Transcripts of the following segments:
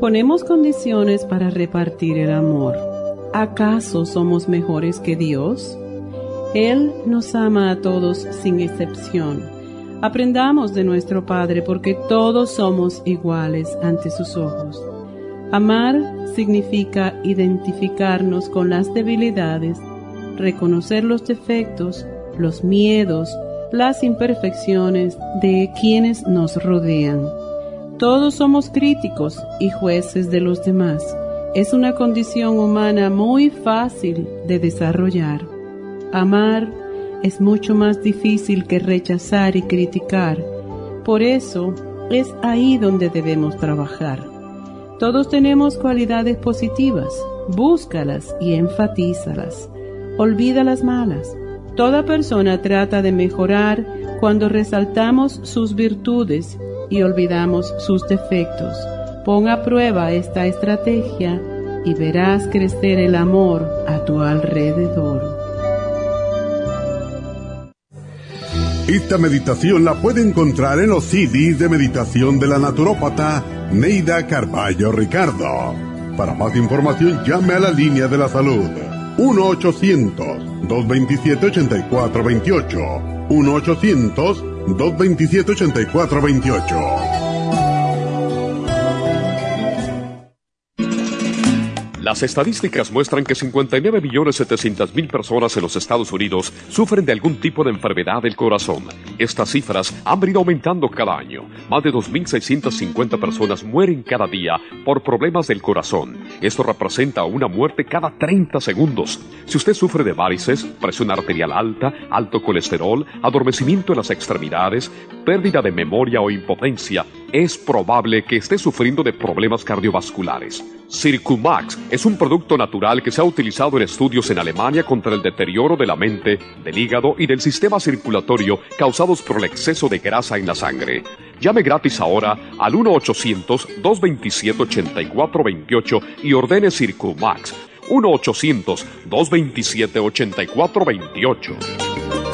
Ponemos condiciones para repartir el amor. ¿Acaso somos mejores que Dios? Él nos ama a todos sin excepción. Aprendamos de nuestro Padre porque todos somos iguales ante sus ojos. Amar significa identificarnos con las debilidades, reconocer los defectos, los miedos, las imperfecciones de quienes nos rodean. Todos somos críticos y jueces de los demás. Es una condición humana muy fácil de desarrollar. Amar es mucho más difícil que rechazar y criticar. Por eso es ahí donde debemos trabajar. Todos tenemos cualidades positivas. Búscalas y enfatízalas. Olvida las malas. Toda persona trata de mejorar cuando resaltamos sus virtudes y olvidamos sus defectos. Pon a prueba esta estrategia y verás crecer el amor a tu alrededor. Esta meditación la puede encontrar en los CDs de meditación de la naturópata Neida Carballo Ricardo. Para más información llame a la línea de la salud 1-800-227-8428. 1-800-227-8428. Las estadísticas muestran que 59.700.000 personas en los Estados Unidos sufren de algún tipo de enfermedad del corazón. Estas cifras han venido aumentando cada año. Más de 2.650 personas mueren cada día por problemas del corazón. Esto representa una muerte cada 30 segundos. Si usted sufre de varices, presión arterial alta, alto colesterol, adormecimiento en las extremidades, pérdida de memoria o impotencia, es probable que esté sufriendo de problemas cardiovasculares. Circumax es un producto natural que se ha utilizado en estudios en Alemania contra el deterioro de la mente, del hígado y del sistema circulatorio causados por el exceso de grasa en la sangre. Llame gratis ahora al 1-800-227-8428 y ordene Circumax. 1-800-227-8428.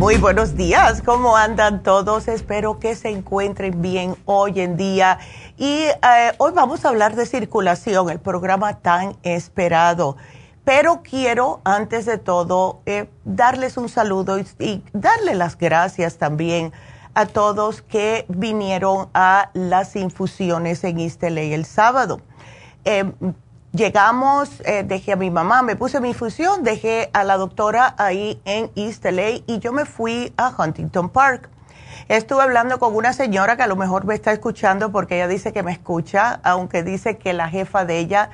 Muy buenos días, ¿cómo andan todos? Espero que se encuentren bien hoy en día. Y eh, hoy vamos a hablar de circulación, el programa tan esperado. Pero quiero, antes de todo, eh, darles un saludo y, darle las gracias también a todos que vinieron a las infusiones en Isteley el sábado. Eh, Llegamos, eh, dejé a mi mamá, me puse mi infusión, dejé a la doctora ahí en East LA y yo me fui a Huntington Park. Estuve hablando con una señora que a lo mejor me está escuchando porque ella dice que me escucha, aunque dice que la jefa de ella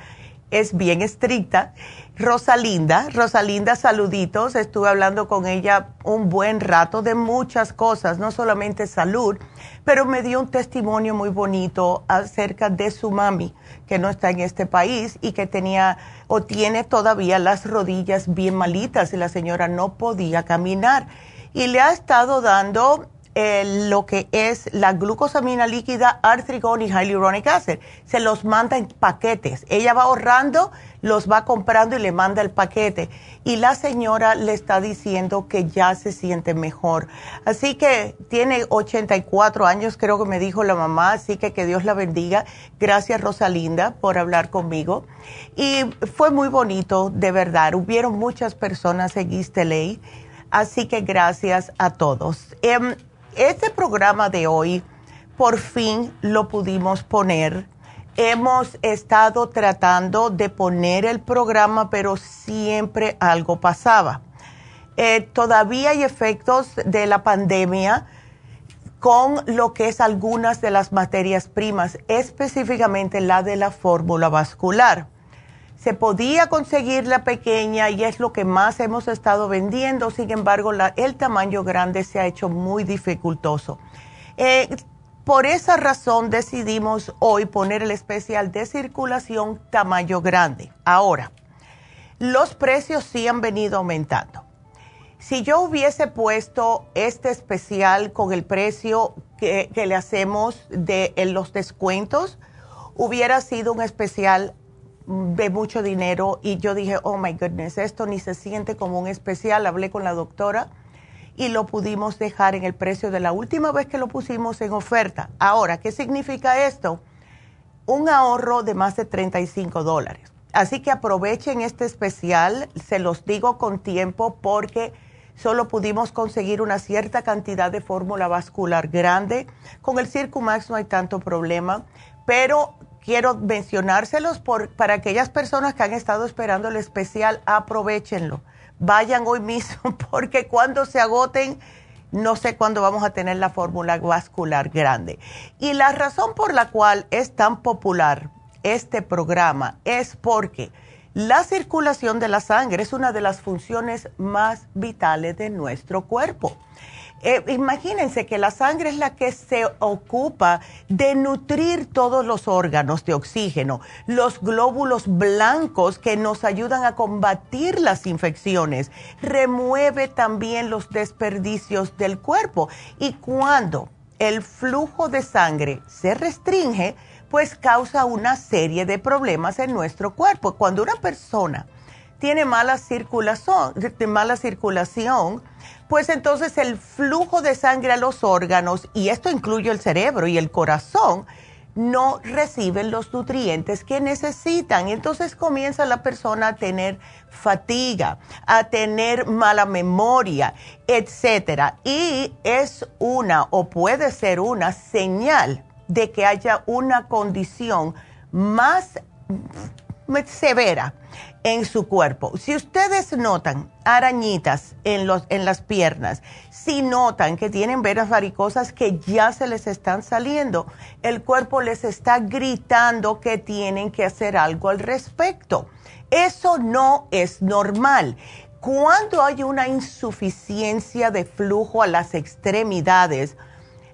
es bien estricta. Rosalinda, Rosalinda, saluditos. Estuve hablando con ella un buen rato de muchas cosas, no solamente salud, pero me dio un testimonio muy bonito acerca de su mami, que no está en este país y que tenía o tiene todavía las rodillas bien malitas y la señora no podía caminar. Y le ha estado dando lo que es la glucosamina líquida, artrigón y hyaluronic acid. Se los manda en paquetes. Ella va ahorrando, los va comprando y le manda el paquete. Y la señora le está diciendo que ya se siente mejor. Así que tiene 84 años, creo que me dijo la mamá, así que que Dios la bendiga. Gracias Rosalinda por hablar conmigo. Y fue muy bonito, de verdad. Hubieron muchas personas en East LA. Así que gracias a todos. Em, este programa de hoy, por fin lo pudimos poner. Hemos estado tratando de poner el programa, pero siempre algo pasaba. Eh, todavía hay efectos de la pandemia con lo que es algunas de las materias primas, específicamente la de la fórmula vascular. Se podía conseguir la pequeña y es lo que más hemos estado vendiendo, sin embargo el tamaño grande se ha hecho muy dificultoso. Eh, por esa razón decidimos hoy poner el especial de circulación tamaño grande. Ahora, los precios sí han venido aumentando. Si yo hubiese puesto este especial con el precio que, le hacemos de los descuentos, hubiera sido un especial de mucho dinero y yo dije, oh my goodness, esto ni se siente como un especial. Hablé con la doctora y lo pudimos dejar en el precio de la última vez que lo pusimos en oferta. Ahora, ¿qué significa esto? Un ahorro de más de 35 dólares. Así que aprovechen este especial, se los digo con tiempo porque solo pudimos conseguir una cierta cantidad de fórmula vascular grande. Con el Circumax no hay tanto problema, pero quiero mencionárselos por, para aquellas personas que han estado esperando el especial, aprovechenlo. Vayan hoy mismo porque cuando se agoten, no sé cuándo vamos a tener la fórmula vascular grande. Y la razón por la cual es tan popular este programa es porque la circulación de la sangre es una de las funciones más vitales de nuestro cuerpo. Eh, imagínense que la sangre es la que se ocupa de nutrir todos los órganos de oxígeno, los glóbulos blancos que nos ayudan a combatir las infecciones, remueve también los desperdicios del cuerpo y cuando el flujo de sangre se restringe, pues causa una serie de problemas en nuestro cuerpo. Cuando una persona tiene mala circulación, mala circulación, pues entonces el flujo de sangre a los órganos, y esto incluye el cerebro y el corazón, no reciben los nutrientes que necesitan. Entonces comienza la persona a tener fatiga, a tener mala memoria, etcétera. Y es una o puede ser una señal de que haya una condición más severa en su cuerpo. Si ustedes notan arañitas en, los, en las piernas, si notan que tienen venas varicosas que ya se les están saliendo, el cuerpo les está gritando que tienen que hacer algo al respecto. Eso no es normal. Cuando hay una insuficiencia de flujo a las extremidades,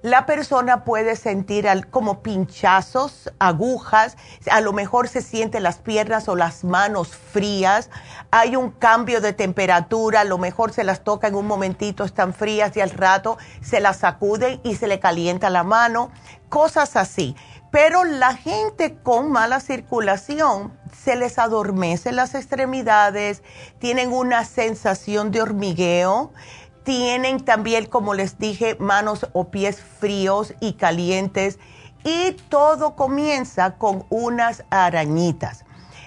la persona puede sentir como pinchazos, agujas, a lo mejor se siente las piernas o las manos frías, hay un cambio de temperatura, a lo mejor se las toca en un momentito, están frías y al rato se las sacuden y se le calienta la mano, cosas así. Pero la gente con mala circulación se les adormece las extremidades, tienen una sensación de hormigueo tienen también, como les dije, manos o pies fríos y calientes y todo comienza con unas arañitas.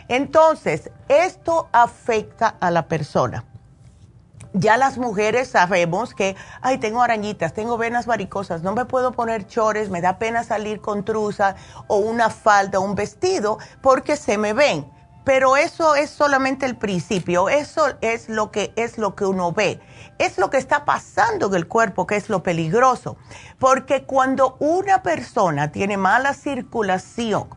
Entonces, esto afecta a la persona. Ya las mujeres sabemos que, ay, tengo arañitas, tengo venas varicosas, no me puedo poner chores, me da pena salir con truza o una falda o un vestido porque se me ven. Pero eso es solamente el principio, eso es lo que es lo que uno ve es lo que está pasando en el cuerpo, que es lo peligroso. Porque cuando una persona tiene mala circulación,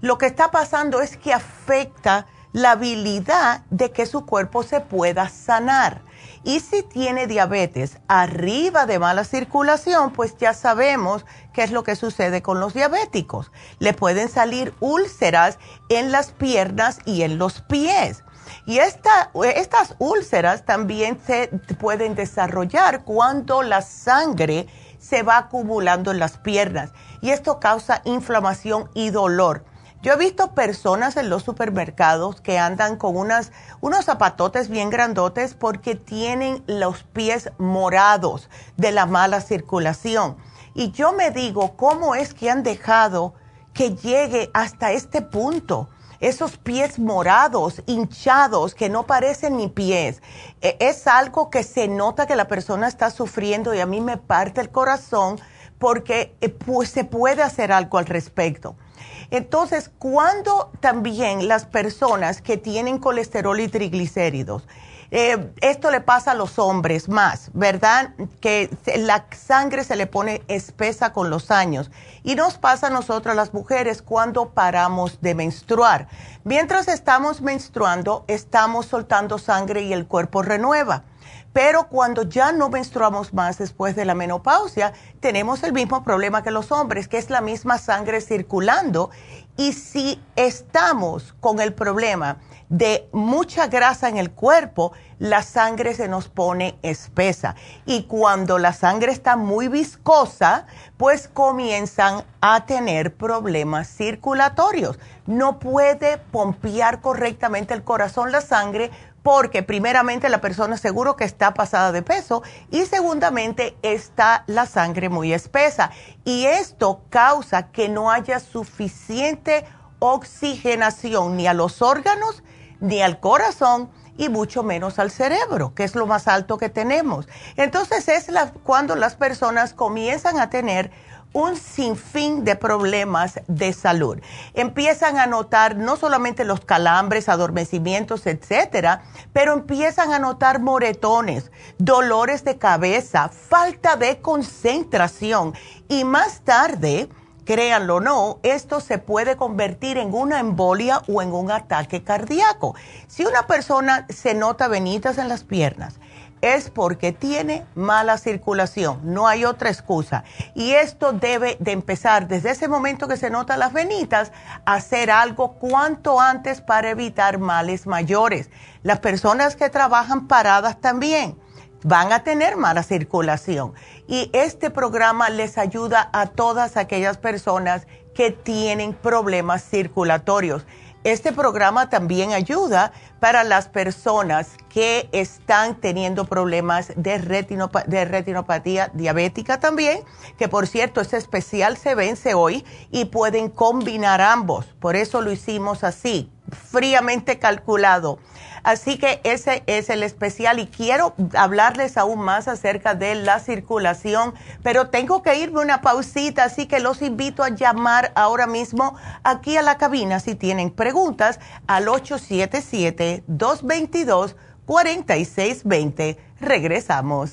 lo que está pasando es que afecta la habilidad de que su cuerpo se pueda sanar. Y si tiene diabetes arriba de mala circulación, pues ya sabemos qué es lo que sucede con los diabéticos. Le pueden salir úlceras en las piernas y en los pies. Y estas úlceras también se pueden desarrollar cuando la sangre se va acumulando en las piernas y esto causa inflamación y dolor. Yo he visto personas en los supermercados que andan con unos zapatotes bien grandotes porque tienen los pies morados de la mala circulación. Y yo me digo, ¿cómo es que han dejado que llegue hasta este punto? esos pies morados, hinchados, que no parecen ni pies. E, es algo que se nota que la persona está sufriendo y a mí me parte el corazón porque eh, pues, se puede hacer algo al respecto. Entonces, cuando también las personas que tienen colesterol y triglicéridos, Eh, esto le pasa a los hombres más, ¿verdad? Que la sangre se le pone espesa con los años. Y nos pasa a nosotras las mujeres cuando paramos de menstruar. Mientras estamos menstruando, estamos soltando sangre y el cuerpo renueva. Pero cuando ya no menstruamos más después de la menopausia, tenemos el mismo problema que los hombres, que es la misma sangre circulando. Y si estamos con el problema de mucha grasa en el cuerpo, la sangre se nos pone espesa. Y cuando la sangre está muy viscosa, pues comienzan a tener problemas circulatorios. No puede pompear correctamente el corazón la sangre porque primeramente la persona seguro que está pasada de peso y segundamente está la sangre muy espesa. Y esto causa que no haya suficiente oxigenación ni a los órganos ni al corazón y mucho menos al cerebro, que es lo más alto que tenemos. Entonces es cuando las personas comienzan a tener un sinfín de problemas de salud. Empiezan a notar no solamente los calambres, adormecimientos, etcétera, pero empiezan a notar moretones, dolores de cabeza, falta de concentración y más tarde, créanlo o no, esto se puede convertir en una embolia o en un ataque cardíaco. Si una persona se nota venitas en las piernas, es porque tiene mala circulación, no hay otra excusa. Y esto debe de empezar desde ese momento que se notan las venitas, a hacer algo cuanto antes para evitar males mayores. Las personas que trabajan paradas también van a tener mala circulación. Y este programa les ayuda a todas aquellas personas que tienen problemas circulatorios. Este programa también ayuda para las personas que están teniendo problemas de, de, retinopatía diabética también, que por cierto, este especial se vence hoy y pueden combinar ambos. Por eso lo hicimos así, fríamente calculado. Así que ese es el especial y quiero hablarles aún más acerca de la circulación, pero tengo que irme una pausita, así que los invito a llamar ahora mismo aquí a la cabina si tienen preguntas al 877-222-4620. Regresamos.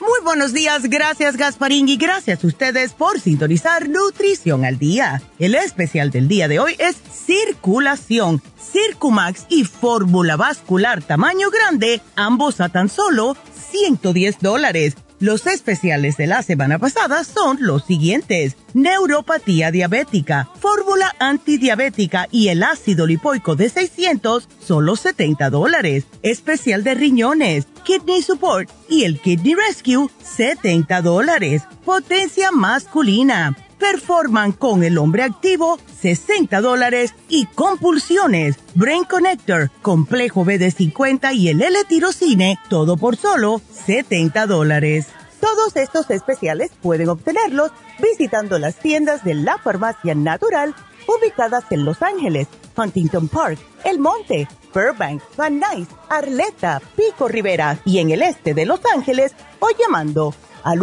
Muy buenos días, gracias Gasparín y gracias a ustedes por sintonizar Nutrición al Día. El especial del día de hoy es circulación, Circumax y fórmula vascular tamaño grande, ambos a tan solo 110 dólares. Los especiales de la semana pasada son los siguientes. Neuropatía diabética, fórmula antidiabética y el ácido lipoico de 600, solo 70 dólares. Especial de riñones, kidney support y el kidney rescue, 70 dólares. Potencia masculina Performan con el hombre activo 60 dólares y compulsiones, Brain Connector, complejo BD50 y el L-tirocine, todo por solo 70 dólares. Todos estos especiales pueden obtenerlos visitando las tiendas de la farmacia natural ubicadas en Los Ángeles, Huntington Park, El Monte, Burbank, Van Nuys, Arleta, Pico Rivera y en el este de Los Ángeles o llamando al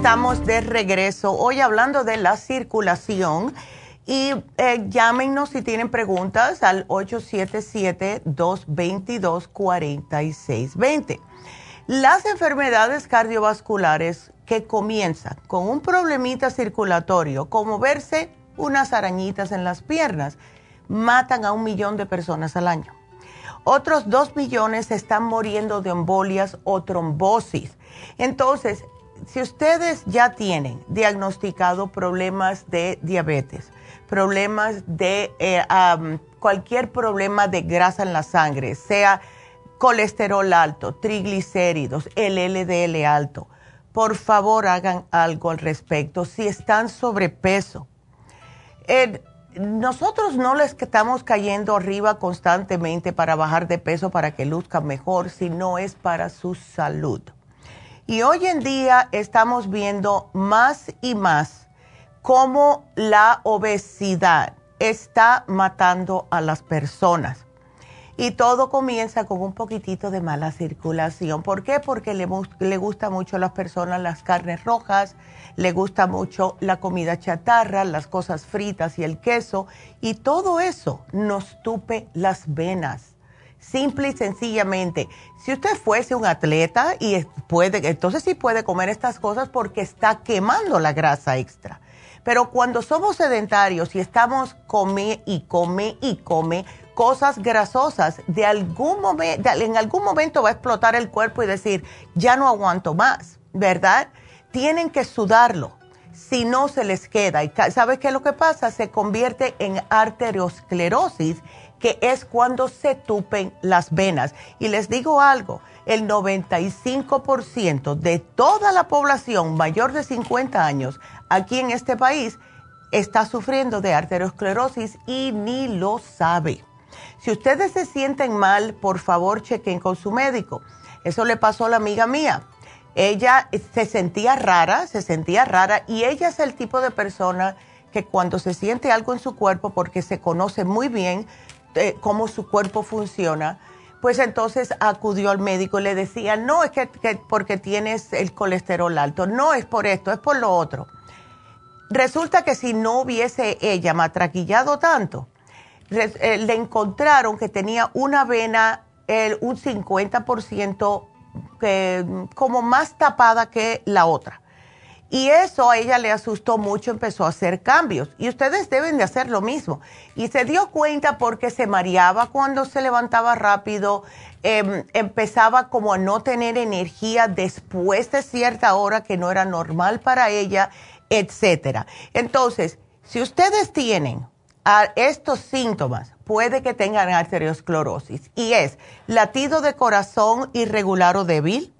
Estamos de regreso hoy hablando de la circulación. Y eh, llámenos si tienen preguntas al 877-222-4620. Las enfermedades cardiovasculares que comienzan con un problemita circulatorio, como verse unas arañitas en las piernas, matan a un millón de personas al año. Otros dos millones están muriendo de embolias o trombosis. Entonces, si ustedes ya tienen diagnosticado problemas de diabetes, problemas de eh, cualquier problema de grasa en la sangre, sea colesterol alto, triglicéridos, el LDL alto, por favor hagan algo al respecto. Si están sobrepeso, nosotros no les estamos cayendo arriba constantemente para bajar de peso para que luzcan mejor, sino es para su salud. Y hoy en día estamos viendo más y más cómo la obesidad está matando a las personas. Y todo comienza con un poquitito de mala circulación. ¿Por qué? Porque le, le gusta mucho a las personas las carnes rojas, le gusta mucho la comida chatarra, las cosas fritas y el queso. Y todo eso nos tupe las venas simple y sencillamente. Si usted fuese un atleta y puede, entonces sí puede comer estas cosas porque está quemando la grasa extra. Pero cuando somos sedentarios y estamos come y come y come cosas grasosas, de algún momento, en algún momento va a explotar el cuerpo y decir, ya no aguanto más, ¿verdad? Tienen que sudarlo, si no se les queda. ¿Y sabes qué es lo que pasa? Se convierte en arteriosclerosis que es cuando se tupen las venas. Y les digo algo, el 95% de toda la población mayor de 50 años aquí en este país está sufriendo de arteriosclerosis y ni lo sabe. Si ustedes se sienten mal, por favor chequen con su médico. Eso le pasó a la amiga mía. Ella se sentía rara, se sentía rara y ella es el tipo de persona que cuando se siente algo en su cuerpo, porque se conoce muy bien, cómo su cuerpo funciona, pues entonces acudió al médico y le decía, no es que, porque tienes el colesterol alto, no es por esto, es por lo otro. Resulta que si no hubiese ella matraquillado tanto, eh, le encontraron que tenía una vena, un 50% como más tapada que la otra. Y eso a ella le asustó mucho, empezó a hacer cambios. Y ustedes deben de hacer lo mismo. Y se dio cuenta porque se mareaba cuando se levantaba rápido, em, empezaba como a no tener energía después de cierta hora que no era normal para ella, etcétera. Entonces, si ustedes tienen estos síntomas, puede que tengan arteriosclerosis y es latido de corazón irregular o débil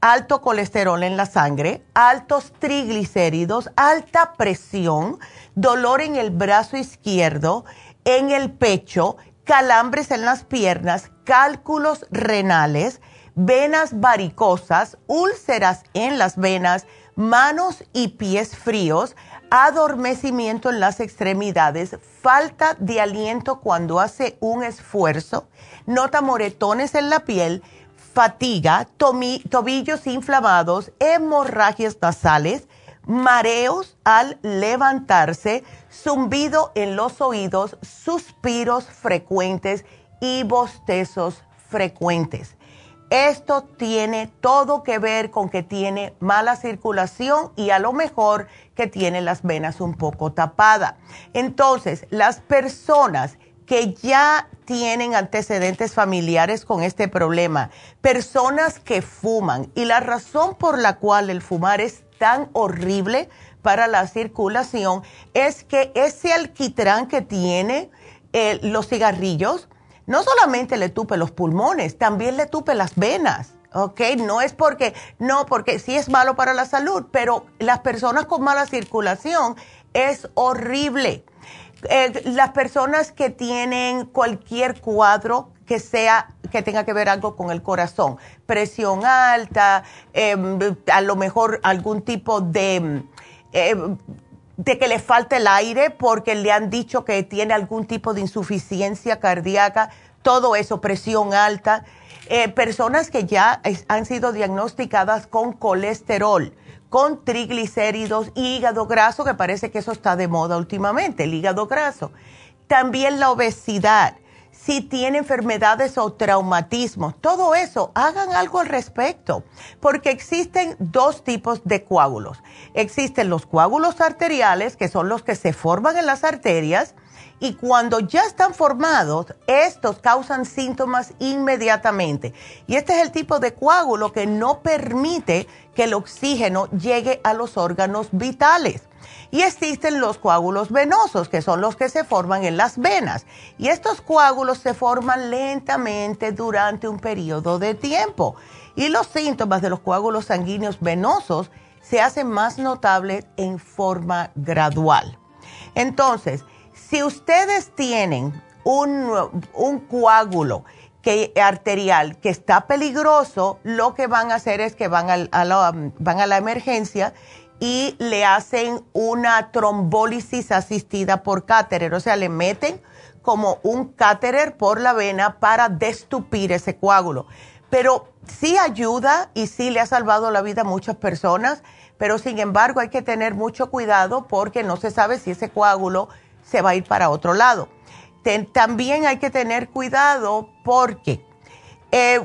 alto colesterol en la sangre, altos triglicéridos, alta presión, dolor en el brazo izquierdo, en el pecho, calambres en las piernas, cálculos renales, venas varicosas, úlceras en las venas, manos y pies fríos, adormecimiento en las extremidades, falta de aliento cuando hace un esfuerzo, nota moretones en la piel, fatiga, tobillos inflamados, hemorragias nasales, mareos al levantarse, zumbido en los oídos, suspiros frecuentes y bostezos frecuentes. Esto tiene todo que ver con que tiene mala circulación y a lo mejor que tiene las venas un poco tapadas. Entonces, las personas que ya tienen antecedentes familiares con este problema, personas que fuman y la razón por la cual el fumar es tan horrible para la circulación es que ese alquitrán que tiene eh, los cigarrillos no solamente le tupe los pulmones, también le tupe las venas. ¿ok? No es porque, no, porque sí es malo para la salud, pero las personas con mala circulación es horrible. Eh, las personas que tienen cualquier cuadro que sea que tenga que ver algo con el corazón, presión alta, em, a lo mejor algún tipo de em, de que le falta el aire porque le han dicho que tiene algún tipo de insuficiencia cardíaca, todo eso, presión alta, eh, personas que ya han sido diagnosticadas con colesterol, con triglicéridos, hígado graso, que parece que eso está de moda últimamente, el hígado graso. También la obesidad si tiene enfermedades o traumatismos, todo eso, hagan algo al respecto, porque existen dos tipos de coágulos. Existen los coágulos arteriales, que son los que se forman en las arterias, y cuando ya están formados, estos causan síntomas inmediatamente. Y este es el tipo de coágulo que no permite que el oxígeno llegue a los órganos vitales. Y existen los coágulos venosos, que son los que se forman en las venas. Y estos coágulos se forman lentamente durante un periodo de tiempo. Y los síntomas de los coágulos sanguíneos venosos se hacen más notables en forma gradual. Entonces, si ustedes tienen un, coágulo que, arterial que está peligroso, lo que van a hacer es que van van a la emergencia y le hacen una trombólisis asistida por cáterer, o sea, le meten como un cáterer por la vena para destupir ese coágulo. Pero sí ayuda y sí le ha salvado la vida a muchas personas, pero sin embargo hay que tener mucho cuidado porque no se sabe si ese coágulo se va a ir para otro lado. También hay que tener cuidado porque eh,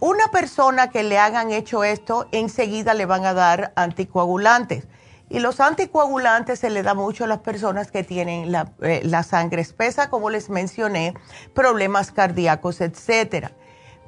una persona que le hagan hecho esto, enseguida le van a dar anticoagulantes. Y los anticoagulantes se le da mucho a las personas que tienen la, eh, sangre espesa, como les mencioné, problemas cardíacos, etcétera.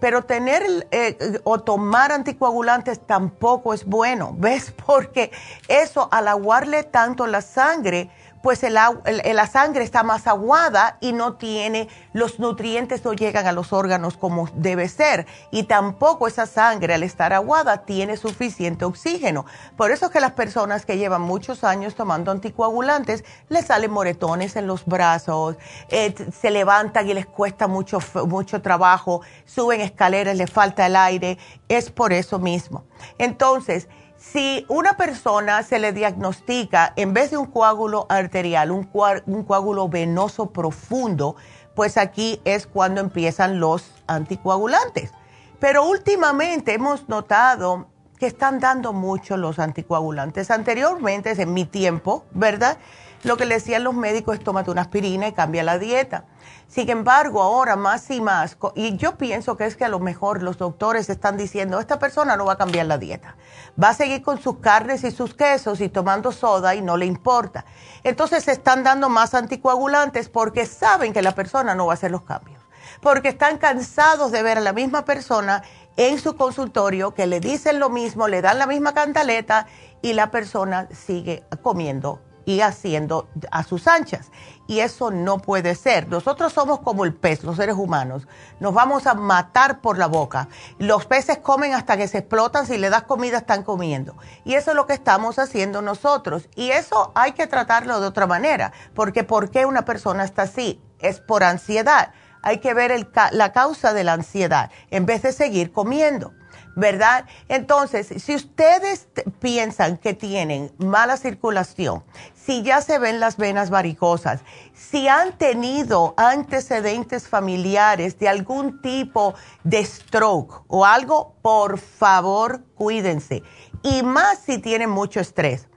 Pero tener eh, o tomar anticoagulantes tampoco es bueno, ¿ves? Porque eso, al aguarle tanto la sangre, pues el, la sangre está más aguada y no tiene, los nutrientes no llegan a los órganos como debe ser. Y tampoco esa sangre, al estar aguada, tiene suficiente oxígeno. Por eso es que las personas que llevan muchos años tomando anticoagulantes, les salen moretones en los brazos, eh, se levantan y les cuesta mucho, mucho trabajo, suben escaleras, les falta el aire. Es por eso mismo. Entonces, si una persona se le diagnostica, en vez de un coágulo arterial, un, coágulo venoso profundo, pues aquí es cuando empiezan los anticoagulantes. Pero últimamente hemos notado que están dando mucho los anticoagulantes. Anteriormente, en mi tiempo, ¿verdad? Lo que le decían los médicos es tómate una aspirina y cambia la dieta. Sin embargo, ahora más y más, y yo pienso que es que a lo mejor los doctores están diciendo, esta persona no va a cambiar la dieta, va a seguir con sus carnes y sus quesos y tomando soda y no le importa. Entonces se están dando más anticoagulantes porque saben que la persona no va a hacer los cambios, porque están cansados de ver a la misma persona en su consultorio que le dicen lo mismo, le dan la misma cantaleta y la persona sigue comiendo y haciendo a sus anchas. Y eso no puede ser. Nosotros somos como el pez, los seres humanos. Nos vamos a matar por la boca. Los peces comen hasta que se explotan. Si le das comida, están comiendo. Y eso es lo que estamos haciendo nosotros. Y eso hay que tratarlo de otra manera. Porque ¿por qué una persona está así? Es por ansiedad. Hay que ver la causa de la ansiedad en vez de seguir comiendo. ¿verdad? Entonces, si ustedes piensan que tienen mala circulación, si ya se ven las venas varicosas, si han tenido antecedentes familiares de algún tipo de stroke o algo, por favor, cuídense. Y más si tienen mucho estrés.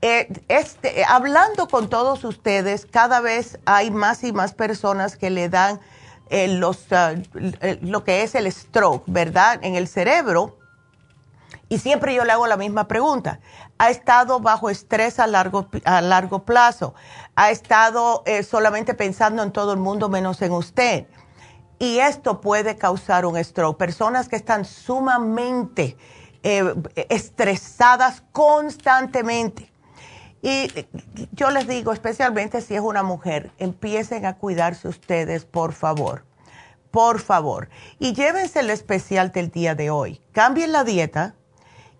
Eh, este, hablando con todos ustedes, cada vez hay más y más personas que le dan los, ah, lo que es el stroke, ¿verdad? En el cerebro. Y siempre yo le hago la misma pregunta. ¿Ha estado bajo estrés a largo, a largo plazo? ¿Ha estado eh, solamente pensando en todo el mundo menos en usted? Y esto puede causar un stroke. Personas que están sumamente eh, estresadas constantemente. Y yo les digo, especialmente si es una mujer, empiecen a cuidarse ustedes, por favor, por favor. Y llévense el especial del día de hoy. Cambien la dieta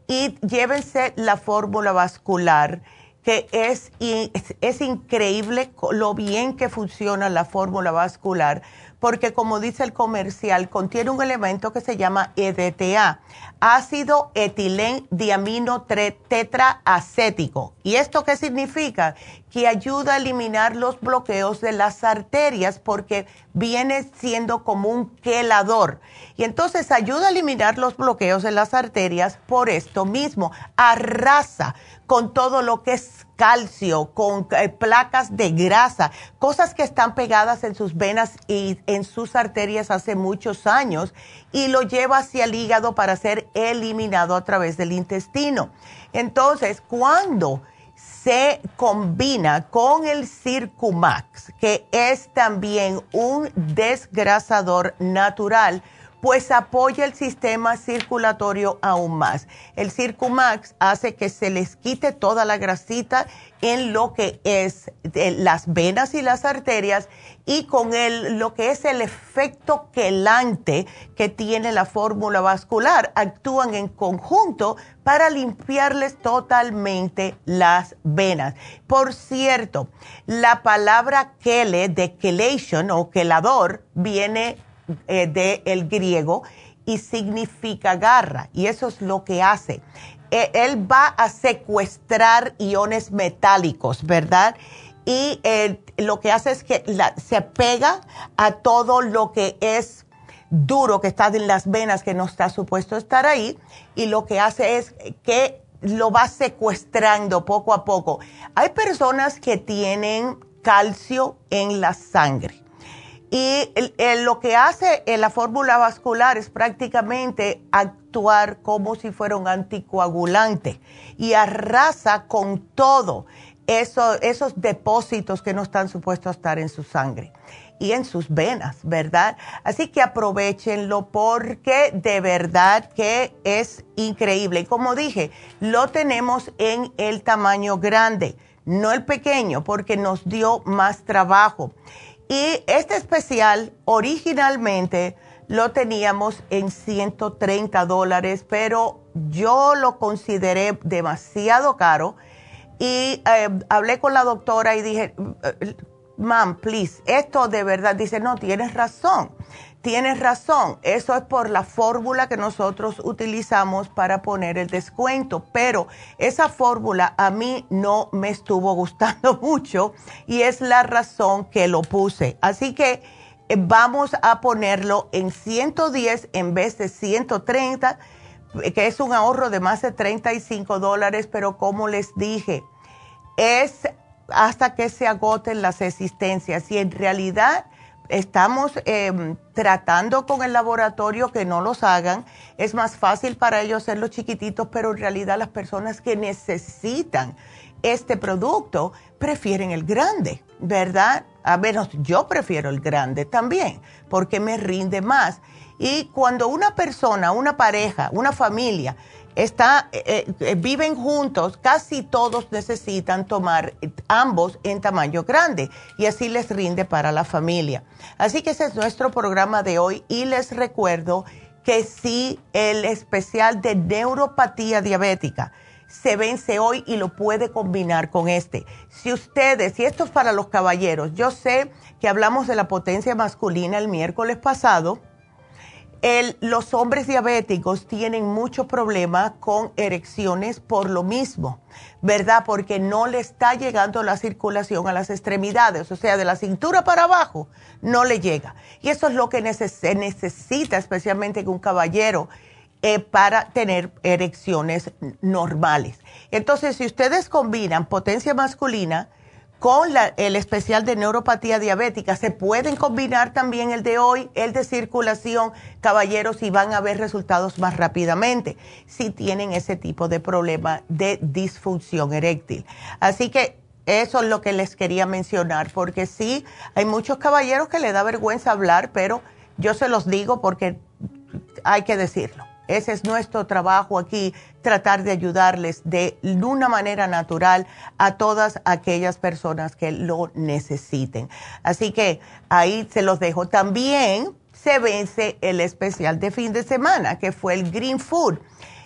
y llévense la fórmula vascular, que es, es increíble lo bien que funciona la fórmula vascular porque como dice el comercial, contiene un elemento que se llama EDTA, ácido etilen diamino tetraacético. ¿Y esto qué significa? Que ayuda a eliminar los bloqueos de las arterias porque viene siendo como un quelador. Y entonces ayuda a eliminar los bloqueos de las arterias por esto mismo. Arrasa con todo lo que es calcio, con eh, placas de grasa, cosas que están pegadas en sus venas y en sus arterias hace muchos años y lo lleva hacia el hígado para ser eliminado a través del intestino. Entonces, cuando se combina con el Circumax, que es también un desgrasador natural, pues apoya el sistema circulatorio aún más. El Circumax hace que se les quite toda la grasita en lo que es las venas y las arterias y con el, lo que es el efecto quelante que tiene la fórmula vascular, actúan en conjunto para limpiarles totalmente las venas. Por cierto, la palabra quele de quelation o quelador viene eh, del griego y significa garra, y eso es lo que hace. Eh, él va a secuestrar iones metálicos, ¿verdad? Y eh, lo que hace es que se pega a todo lo que es duro que está en las venas, que no está supuesto estar ahí, y lo que hace es que lo va secuestrando poco a poco. Hay personas que tienen calcio en la sangre y lo que hace en la fórmula vascular es prácticamente actuar como si fuera un anticoagulante y arrasa con todo esos depósitos que no están supuestos a estar en su sangre y en sus venas, ¿verdad? Así que aprovechenlo porque de verdad que es increíble. Y como dije, lo tenemos en el tamaño grande, no el pequeño, porque nos dio más trabajo. Y este especial originalmente lo teníamos en 130 dólares, pero yo lo consideré demasiado caro y eh, hablé con la doctora y dije, mam, please, esto de verdad, dice, no, tienes razón. Tienes razón, eso es por la fórmula que nosotros utilizamos para poner el descuento, pero esa fórmula a mí no me estuvo gustando mucho y es la razón que lo puse. Así que eh, vamos a ponerlo en 110 en vez de 130, que es un ahorro de más de 35 dólares, pero como les dije, es hasta que se agoten las existencias y en realidad estamos em, tratando con el laboratorio que no los hagan. Es más fácil para ellos hacerlos chiquititos, pero en realidad las personas que necesitan este producto prefieren el grande, ¿verdad? A menos yo prefiero el grande también, porque me rinde más. Y cuando una persona, una pareja, una familia, está, eh, eh, viven juntos, casi todos necesitan tomar ambos en tamaño grande y así les rinde para la familia. Así que ese es nuestro programa de hoy y les recuerdo que sí, el especial de neuropatía diabética se vence hoy y lo puede combinar con este. Si ustedes, y esto es para los caballeros, yo sé que hablamos de la potencia masculina el miércoles pasado, los hombres diabéticos tienen mucho problema con erecciones por lo mismo, ¿verdad? Porque no le está llegando la circulación a las extremidades, o sea, de la cintura para abajo no le llega. Y eso es lo que se necesita, especialmente en un caballero, eh, para tener erecciones normales. Entonces, si ustedes combinan potencia masculina, con el especial de neuropatía diabética. Se pueden combinar también el de hoy, el de circulación, caballeros, y van a ver resultados más rápidamente si tienen ese tipo de problema de disfunción eréctil. Así que eso es lo que les quería mencionar, porque sí, hay muchos caballeros que le da vergüenza hablar, pero yo se los digo porque hay que decirlo. Ese es nuestro trabajo aquí, tratar de ayudarles de una manera natural a todas aquellas personas que lo necesiten. Así que ahí se los dejo. También, se vence el especial de fin de semana, que fue el Green Food.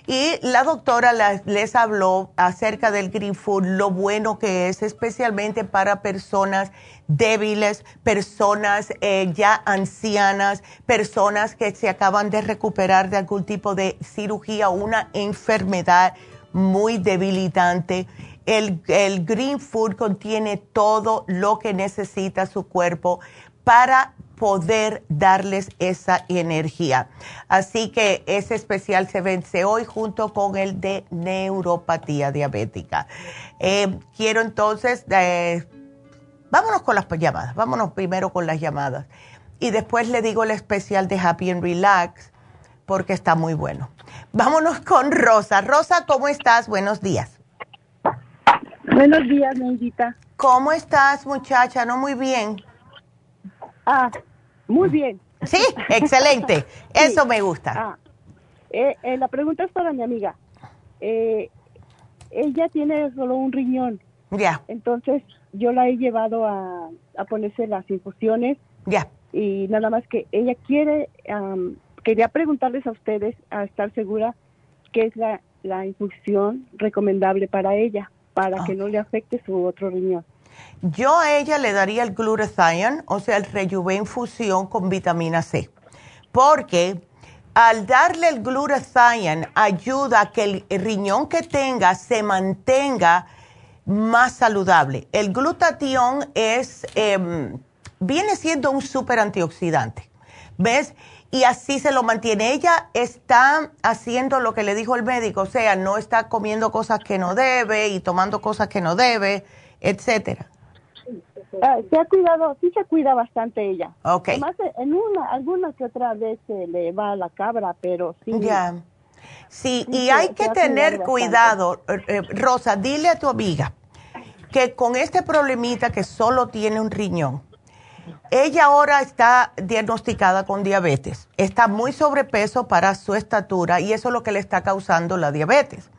Y la doctora les habló acerca del Green Food, lo bueno que es, especialmente para personas débiles, personas eh, ya ancianas, personas que se acaban de recuperar de algún tipo de cirugía una enfermedad muy debilitante. El, el Green Food contiene todo lo que necesita su cuerpo para poder darles esa energía. Así que ese especial se vence hoy junto con el de neuropatía diabética. Eh, quiero entonces, eh, vámonos con las llamadas, vámonos primero con las llamadas. Y después le digo el especial de Happy and Relax porque está muy bueno. Vámonos con Rosa. Rosa, ¿cómo estás? Buenos días. Buenos días, Neidita. ¿Cómo estás, muchacha? No muy bien. Ah, muy bien. Sí, excelente. Eso me gusta. Ah, eh, eh, la pregunta es para mi amiga. Eh, ella tiene solo un riñón. Ya. Entonces, yo la he llevado a, ponerse las infusiones. Ya. Y nada más que ella quiere, quería preguntarles a ustedes, a estar segura, qué es la, la infusión recomendable para ella, para que no le afecte su otro riñón. Yo a ella le daría el glutathione, o sea, el rejuven fusión con vitamina C, porque al darle el glutathione ayuda a que el riñón que tenga se mantenga más saludable. El glutatión es, em, viene siendo un super antioxidante, ¿ves? Y así se lo mantiene. Ella está haciendo lo que le dijo el médico, o sea, no está comiendo cosas que no debe y tomando cosas que no debe, etcétera. Ah, se ha cuidado, sí se cuida bastante ella. Ok. Además, en una, alguna que otra vez le va a la cabra, pero sí. Ya. Sí, y hay que tener cuidado, eh, eh, Rosa, dile a tu amiga que con este problemita que solo tiene un riñón, ella ahora está diagnosticada con diabetes, está muy sobrepeso para su estatura y eso es lo que le está causando la diabetes.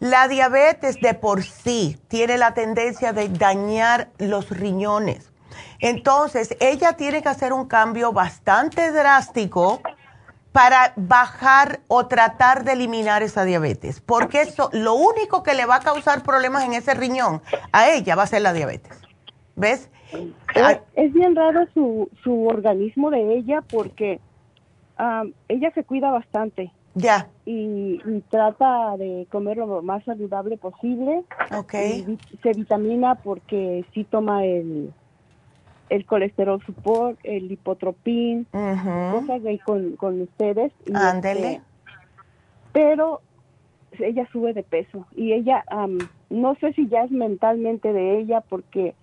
La diabetes de por sí tiene la tendencia de dañar los riñones. Entonces, ella tiene que hacer un cambio bastante drástico para bajar o tratar de eliminar esa diabetes, porque eso lo único que le va a causar problemas en ese riñón a ella va a ser la diabetes. ¿Ves? Es, es bien raro su, su organismo de ella porque ah, ella se cuida bastante ya. Y, trata de comer lo más saludable posible. Ok. se vitamina porque sí toma el, el colesterol support, el hipotropín, cosas de con, con ustedes. Ándele. Este, pero ella sube de peso y ella, no sé si ya es mentalmente de ella porque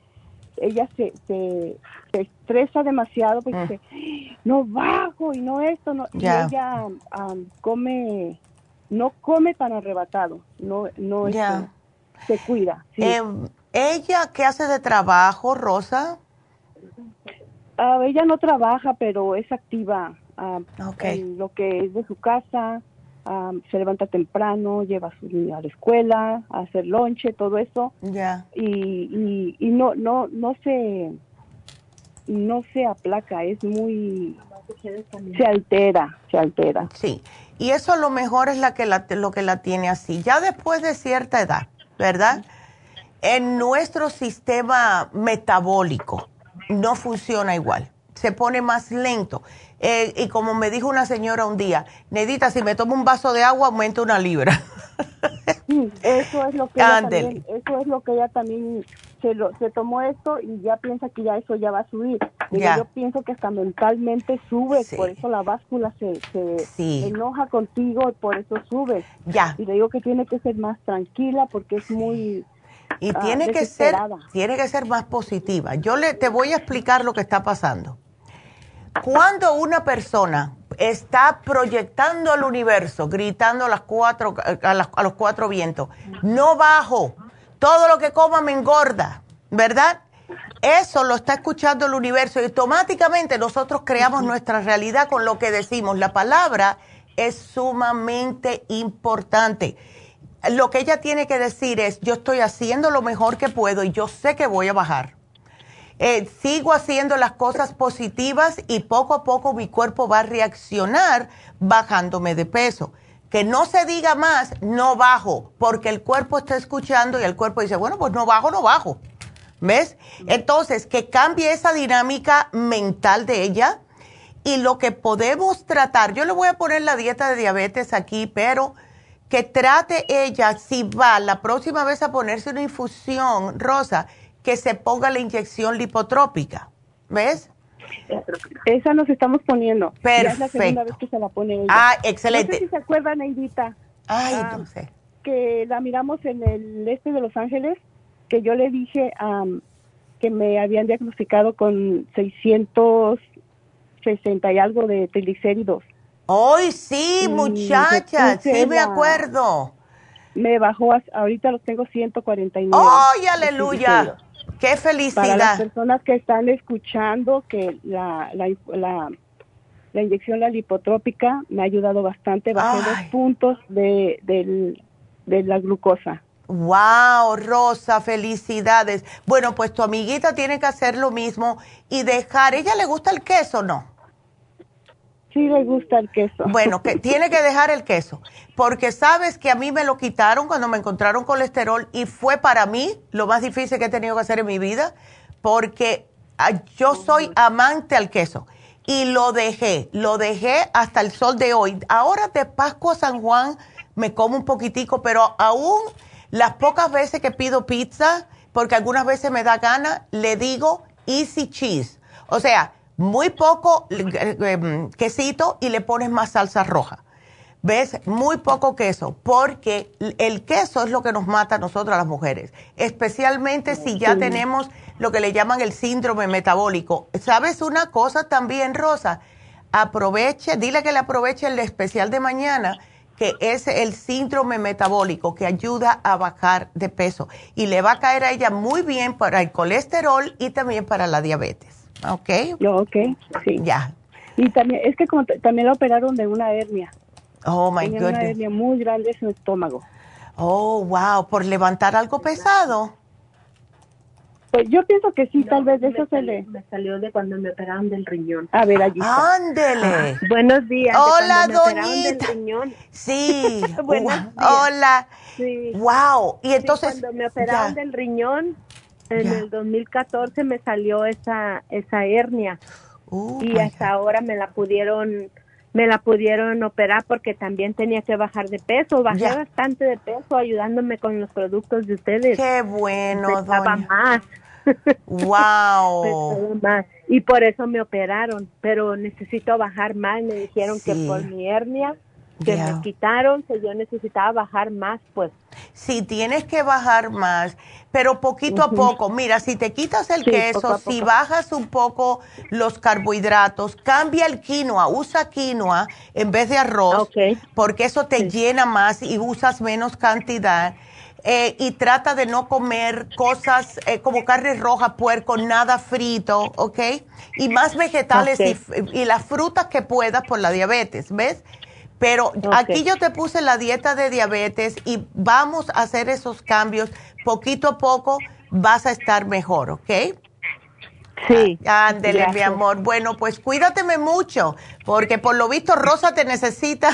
ella se, se, estresa demasiado porque mm. dice, no bajo y no esto, no, y ella come, no come tan arrebatado, no, no este, se cuida. Em, ¿Ella qué hace de trabajo, Rosa? Ah, ella no trabaja, pero es activa en lo que es de su casa se levanta temprano, lleva a su niño a la escuela, a hacer lonche, todo eso. Ya. Y, y, no, no, no se, no se aplaca, es muy, se altera, se altera. Sí. Y eso a lo mejor es la que la, lo que la tiene así. Ya después de cierta edad, ¿verdad? En nuestro sistema metabólico no funciona igual, se pone más lento. Eh, y como me dijo una señora un día, Nedita, si me tomo un vaso de agua, aumenta una libra. sí, eso es lo que ella también, eso es lo que ella también se, lo, se tomó esto y ya piensa que ya eso ya va a subir. yo pienso que hasta mentalmente sube, por eso la báscula se, se enoja contigo y por eso sube. Ya. Y le digo que tiene que ser más tranquila porque es muy y ah, tiene que ser tiene que ser más positiva. Yo le te voy a explicar lo que está pasando. Cuando una persona está proyectando al universo, gritando a, las cuatro, a, los cuatro vientos, no bajo, todo lo que coma me engorda, ¿verdad? Eso lo está escuchando el universo y automáticamente nosotros creamos nuestra realidad con lo que decimos. La palabra es sumamente importante. Lo que ella tiene que decir es, yo estoy haciendo lo mejor que puedo y yo sé que voy a bajar eh, sigo haciendo las cosas positivas y poco a poco mi cuerpo va a reaccionar bajándome de peso. Que no se diga más, no bajo, porque el cuerpo está escuchando y el cuerpo dice, bueno, pues no bajo, no bajo. ¿Ves? Entonces, que cambie esa dinámica mental de ella y lo que podemos tratar, yo le voy a poner la dieta de diabetes aquí, pero que trate ella, si va la próxima vez a ponerse una infusión rosa, que se ponga la inyección lipotrópica. ¿Ves? Esa nos estamos poniendo. Perfecto. es la segunda vez que se la pone ella. Ah, excelente. No sé si se acuerdan, Neidita. Ay, ah, no sé. Que la miramos en el este de Los Ángeles, que yo le dije que me habían diagnosticado con 660 y algo de triglicéridos. ¡Ay, sí, muchacha! Sí, me acuerdo. Me bajó, ahorita los tengo 149. ¡Ay, aleluya! ¡Qué felicidad! Para las personas que están escuchando, que la, la, la, inyección, la lipotrópica, me ha ayudado bastante. Bajé dos puntos de, de la glucosa. Wow, Rosa, felicidades. Bueno, pues tu amiguita tiene que hacer lo mismo y dejar. ¿Ella le gusta el queso o no? Sí, le gusta el queso. Bueno, que tiene que dejar el queso, porque sabes que a mí me lo quitaron cuando me encontraron colesterol y fue para mí lo más difícil que he tenido que hacer en mi vida, porque ah, yo soy amante al queso y lo dejé, lo dejé hasta el sol de hoy. Ahora de Pascua a San Juan me como un poquitico, pero aún las pocas veces que pido pizza, porque algunas veces me da gana, le digo easy cheese. O sea, muy poco eh, em, quesito y le pones más salsa roja. ¿Ves? Muy poco queso, porque el queso es lo que nos mata a nosotras las mujeres, especialmente si ya tenemos lo que le llaman el síndrome metabólico. ¿Sabes una cosa también, Rosa? Aproveche, dile que le aproveche el especial de mañana, que es el síndrome metabólico, que ayuda a bajar de peso. Y le va a caer a ella muy bien para el colesterol y también para la diabetes. Ok. Yo, ok, sí. Ya. Y también, es que como también la operaron de una hernia. Oh, my Tenía goodness. una hernia muy grande en su estómago. Oh, wow, por levantar algo pesado. Pues yo pienso que sí, tal vez eso se le... Me salió de cuando me operaron del riñón. A ver, allí está. Ándele. Buenos días. de Hola, doñita. del riñón. Sí. Buenos días. Hola. Sí. Wow. Y Sí, entonces. cuando me operaron ya. del riñón, en Ya. el 2014 me salió esa esa hernia Oh, y hasta ahora me la pudieron me la pudieron operar porque también tenía que bajar de peso, bajé bastante de peso ayudándome con los productos de ustedes. Qué bueno, doña. más. Wow. Más. Y por eso me operaron, pero necesito bajar más. Me dijeron Sí. que por mi hernia que me quitaron, que yo necesitaba bajar más, pues. Si tienes que bajar más, pero poquito a poco. Mira, si te quitas el Sí, queso, si bajas un poco los carbohidratos, cambia el quinoa, usa quinoa en vez de arroz, porque eso te llena más y usas menos cantidad. Eh, y trata de no comer cosas eh, como carne roja, puerco, nada frito, ¿ok? Y más vegetales y y, las frutas que puedas por la diabetes, ¿ves? Pero aquí yo te puse la dieta de diabetes y vamos a hacer esos cambios poquito a poco, vas a estar mejor, ¿ok? Sí. Ándele, mi amor. Bueno, pues cuídateme mucho, porque por lo visto Rosa te necesita.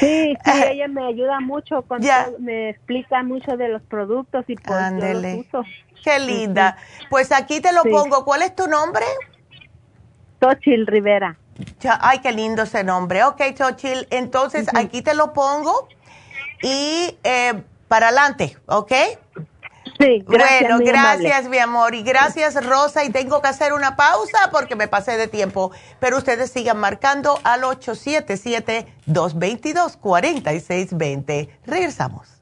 Sí, sí, ella me ayuda mucho, con Ya. todo, me explica mucho de los productos y pues Ándele. los uso. Qué linda. Pues aquí te lo Sí. pongo. ¿Cuál es tu nombre? Tochil Rivera. Ay, qué lindo ese nombre. Ok, Chochil. Entonces aquí te lo pongo y eh, para adelante, ¿ok? Sí, gracias. bueno, gracias, amable. mi amor. Y gracias, Rosa. Y tengo que hacer una pausa porque me pasé de tiempo. Pero ustedes sigan marcando al 877-222-4620. Regresamos.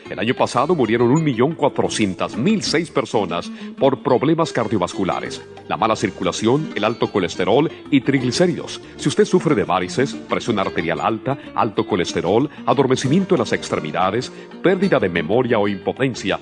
El año pasado murieron 1.400.006 personas por problemas cardiovasculares, la mala circulación, el alto colesterol y triglicéridos. Si usted sufre de varices, presión arterial alta, alto colesterol, adormecimiento en las extremidades, pérdida de memoria o impotencia,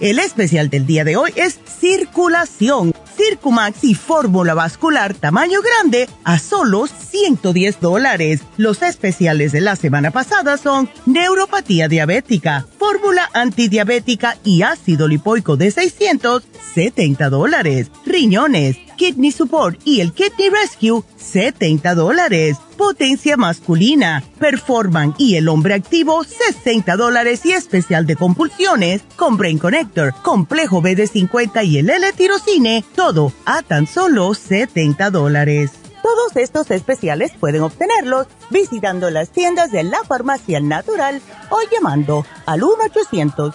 El especial del día de hoy es circulación. Circumax y fórmula vascular tamaño grande a solo 110 dólares. Los especiales de la semana pasada son neuropatía diabética, fórmula antidiabética y ácido lipoico de 670 dólares. Riñones Kidney Support y el Kidney Rescue, 70 dólares. Potencia masculina, Performan y el hombre activo, 60 dólares y especial de compulsiones con Brain Connector, complejo BD50 y el L-tirocine, todo a tan solo 70 dólares. Todos estos especiales pueden obtenerlos visitando las tiendas de la farmacia natural o llamando al 1 800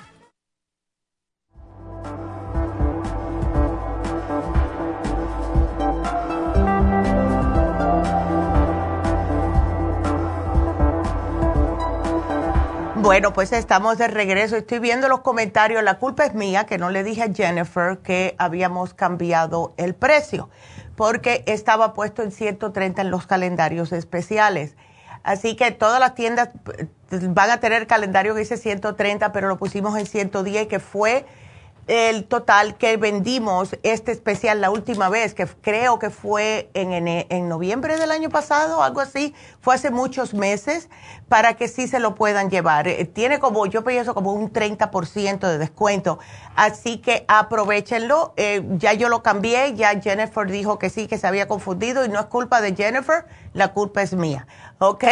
Bueno, pues estamos de regreso. Estoy viendo los comentarios. La culpa es mía que no le dije a Jennifer que habíamos cambiado el precio porque estaba puesto en 130 en los calendarios especiales. Así que todas las tiendas eh, van a tener calendario que dice 130, pero lo pusimos en 110, que fue el total que vendimos este especial la última vez, que creo que fue en, en, noviembre del año pasado, algo así, fue hace muchos meses, para que sí se lo puedan llevar. Eh, tiene como, yo pienso como un 30% de descuento, así que aprovechenlo. Eh, ya yo lo cambié, ya Jennifer dijo que sí, que se había confundido y no es culpa de Jennifer, la culpa es mía. ¿Ok?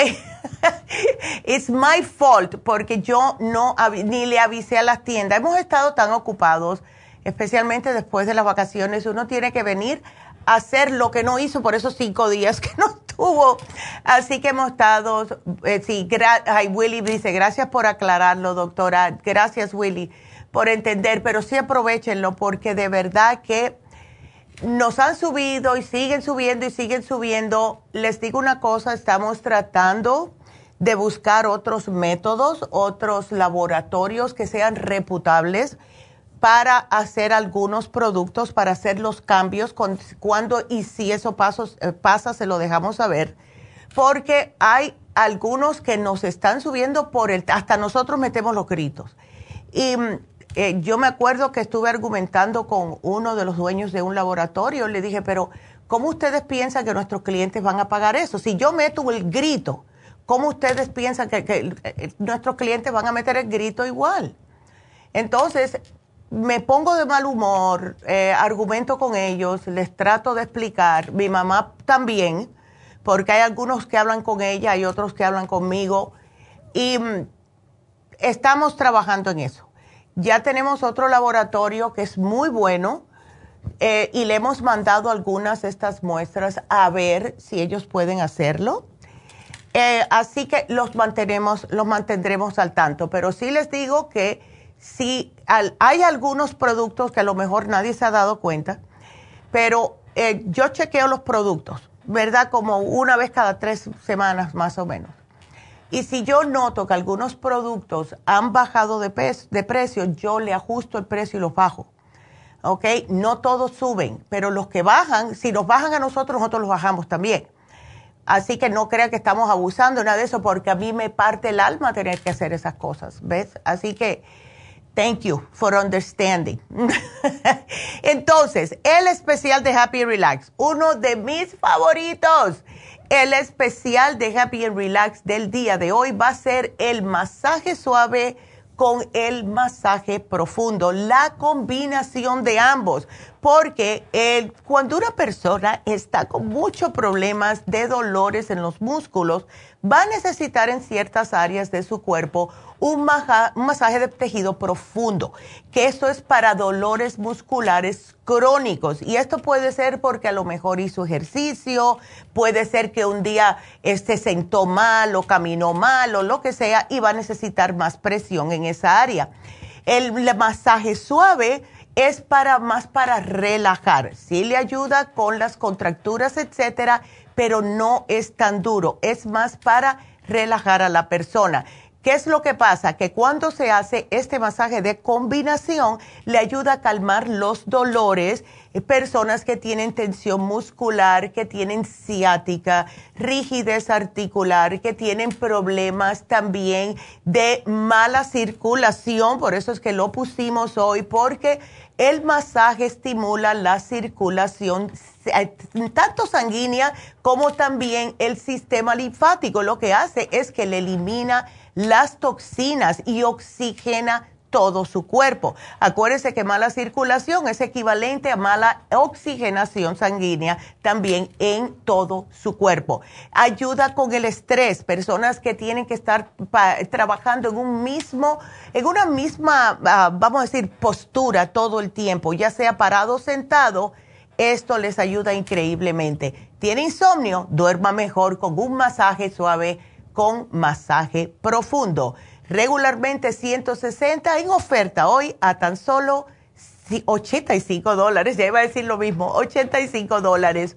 It's my fault porque yo no ni le avisé a las tiendas. Hemos estado tan ocupados, especialmente después de las vacaciones. Uno tiene que venir a hacer lo que no hizo por esos cinco días que no tuvo. Así que hemos estado, eh, sí, ay, Willy dice, gracias por aclararlo, doctora. Gracias, Willy, por entender, pero sí aprovechenlo porque de verdad que nos han subido y siguen subiendo y siguen subiendo. Les digo una cosa, estamos tratando de buscar otros métodos, otros laboratorios que sean reputables para hacer algunos productos, para hacer los cambios cuando y si eso eh, pasa, se lo dejamos saber. Porque hay algunos que nos están subiendo por el, hasta nosotros metemos los gritos. Y mm, eh, yo me acuerdo que estuve argumentando con uno de los dueños de un laboratorio, le dije, pero ¿cómo ustedes piensan que nuestros clientes van a pagar eso? Si yo meto el grito, ¿cómo ustedes piensan que, eh, nuestros clientes van a meter el grito igual? Entonces, me pongo de mal humor, eh, argumento con ellos, les trato de explicar, mi mamá también, porque hay algunos que hablan con ella, hay otros que hablan conmigo, y mm, estamos trabajando en eso ya tenemos otro laboratorio que es muy bueno eh, y le hemos mandado algunas de estas muestras a ver si ellos pueden hacerlo. Eh, así que los mantenemos, los mantendremos al tanto. Pero sí les digo que si hay algunos productos que a lo mejor nadie se ha dado cuenta, pero eh, yo chequeo los productos, ¿verdad? Como una vez cada tres semanas más o menos. Y si yo noto que algunos productos han bajado de, de precio, yo le ajusto el precio y los bajo. ¿Ok? No todos suben, pero los que bajan, si nos bajan a nosotros, nosotros los bajamos también. Así que no crea que estamos abusando nada de eso, porque a mí me parte el alma tener que hacer esas cosas, ¿ves? Así que, thank you for understanding. Entonces, el especial de Happy Relax, uno de mis favoritos. El especial de Happy and Relax del día de hoy va a ser el masaje suave con el masaje profundo, la combinación de ambos, porque cuando una persona está con muchos problemas de dolores en los músculos, va a necesitar en ciertas áreas de su cuerpo un, masaje de tejido profundo, que esto es para dolores musculares crónicos. Y esto puede ser porque a lo mejor hizo ejercicio, puede ser que un día se este, sentó mal o caminó mal o lo que sea y va a necesitar más presión en esa área. El, masaje suave es para más para relajar. Sí le ayuda con las contracturas, etcétera, pero no es tan duro. Es más para relajar a la persona. ¿Qué es lo que pasa? Que cuando se hace este masaje de combinación, le ayuda a calmar los dolores, eh, personas que tienen tensión muscular, que tienen ciática, rigidez articular, que tienen problemas también de mala circulación, por eso es que lo pusimos hoy, porque el masaje estimula la circulación eh, tanto sanguínea como también el sistema linfático. Lo que hace es que le elimina las toxinas y oxigena todo su cuerpo. Acuérdese que mala circulación es equivalente a mala oxigenación sanguínea también en todo su cuerpo. Ayuda con el estrés, personas que tienen que estar trabajando en un mismo, en una misma, ah, vamos a decir, postura todo el tiempo, ya sea parado o sentado, esto les ayuda increíblemente. ¿Tiene insomnio? Duerma mejor con un masaje suave con masaje profundo. Regularmente 160 en oferta hoy a tan solo 85 dólares. Ya iba a decir lo mismo, 85 dólares.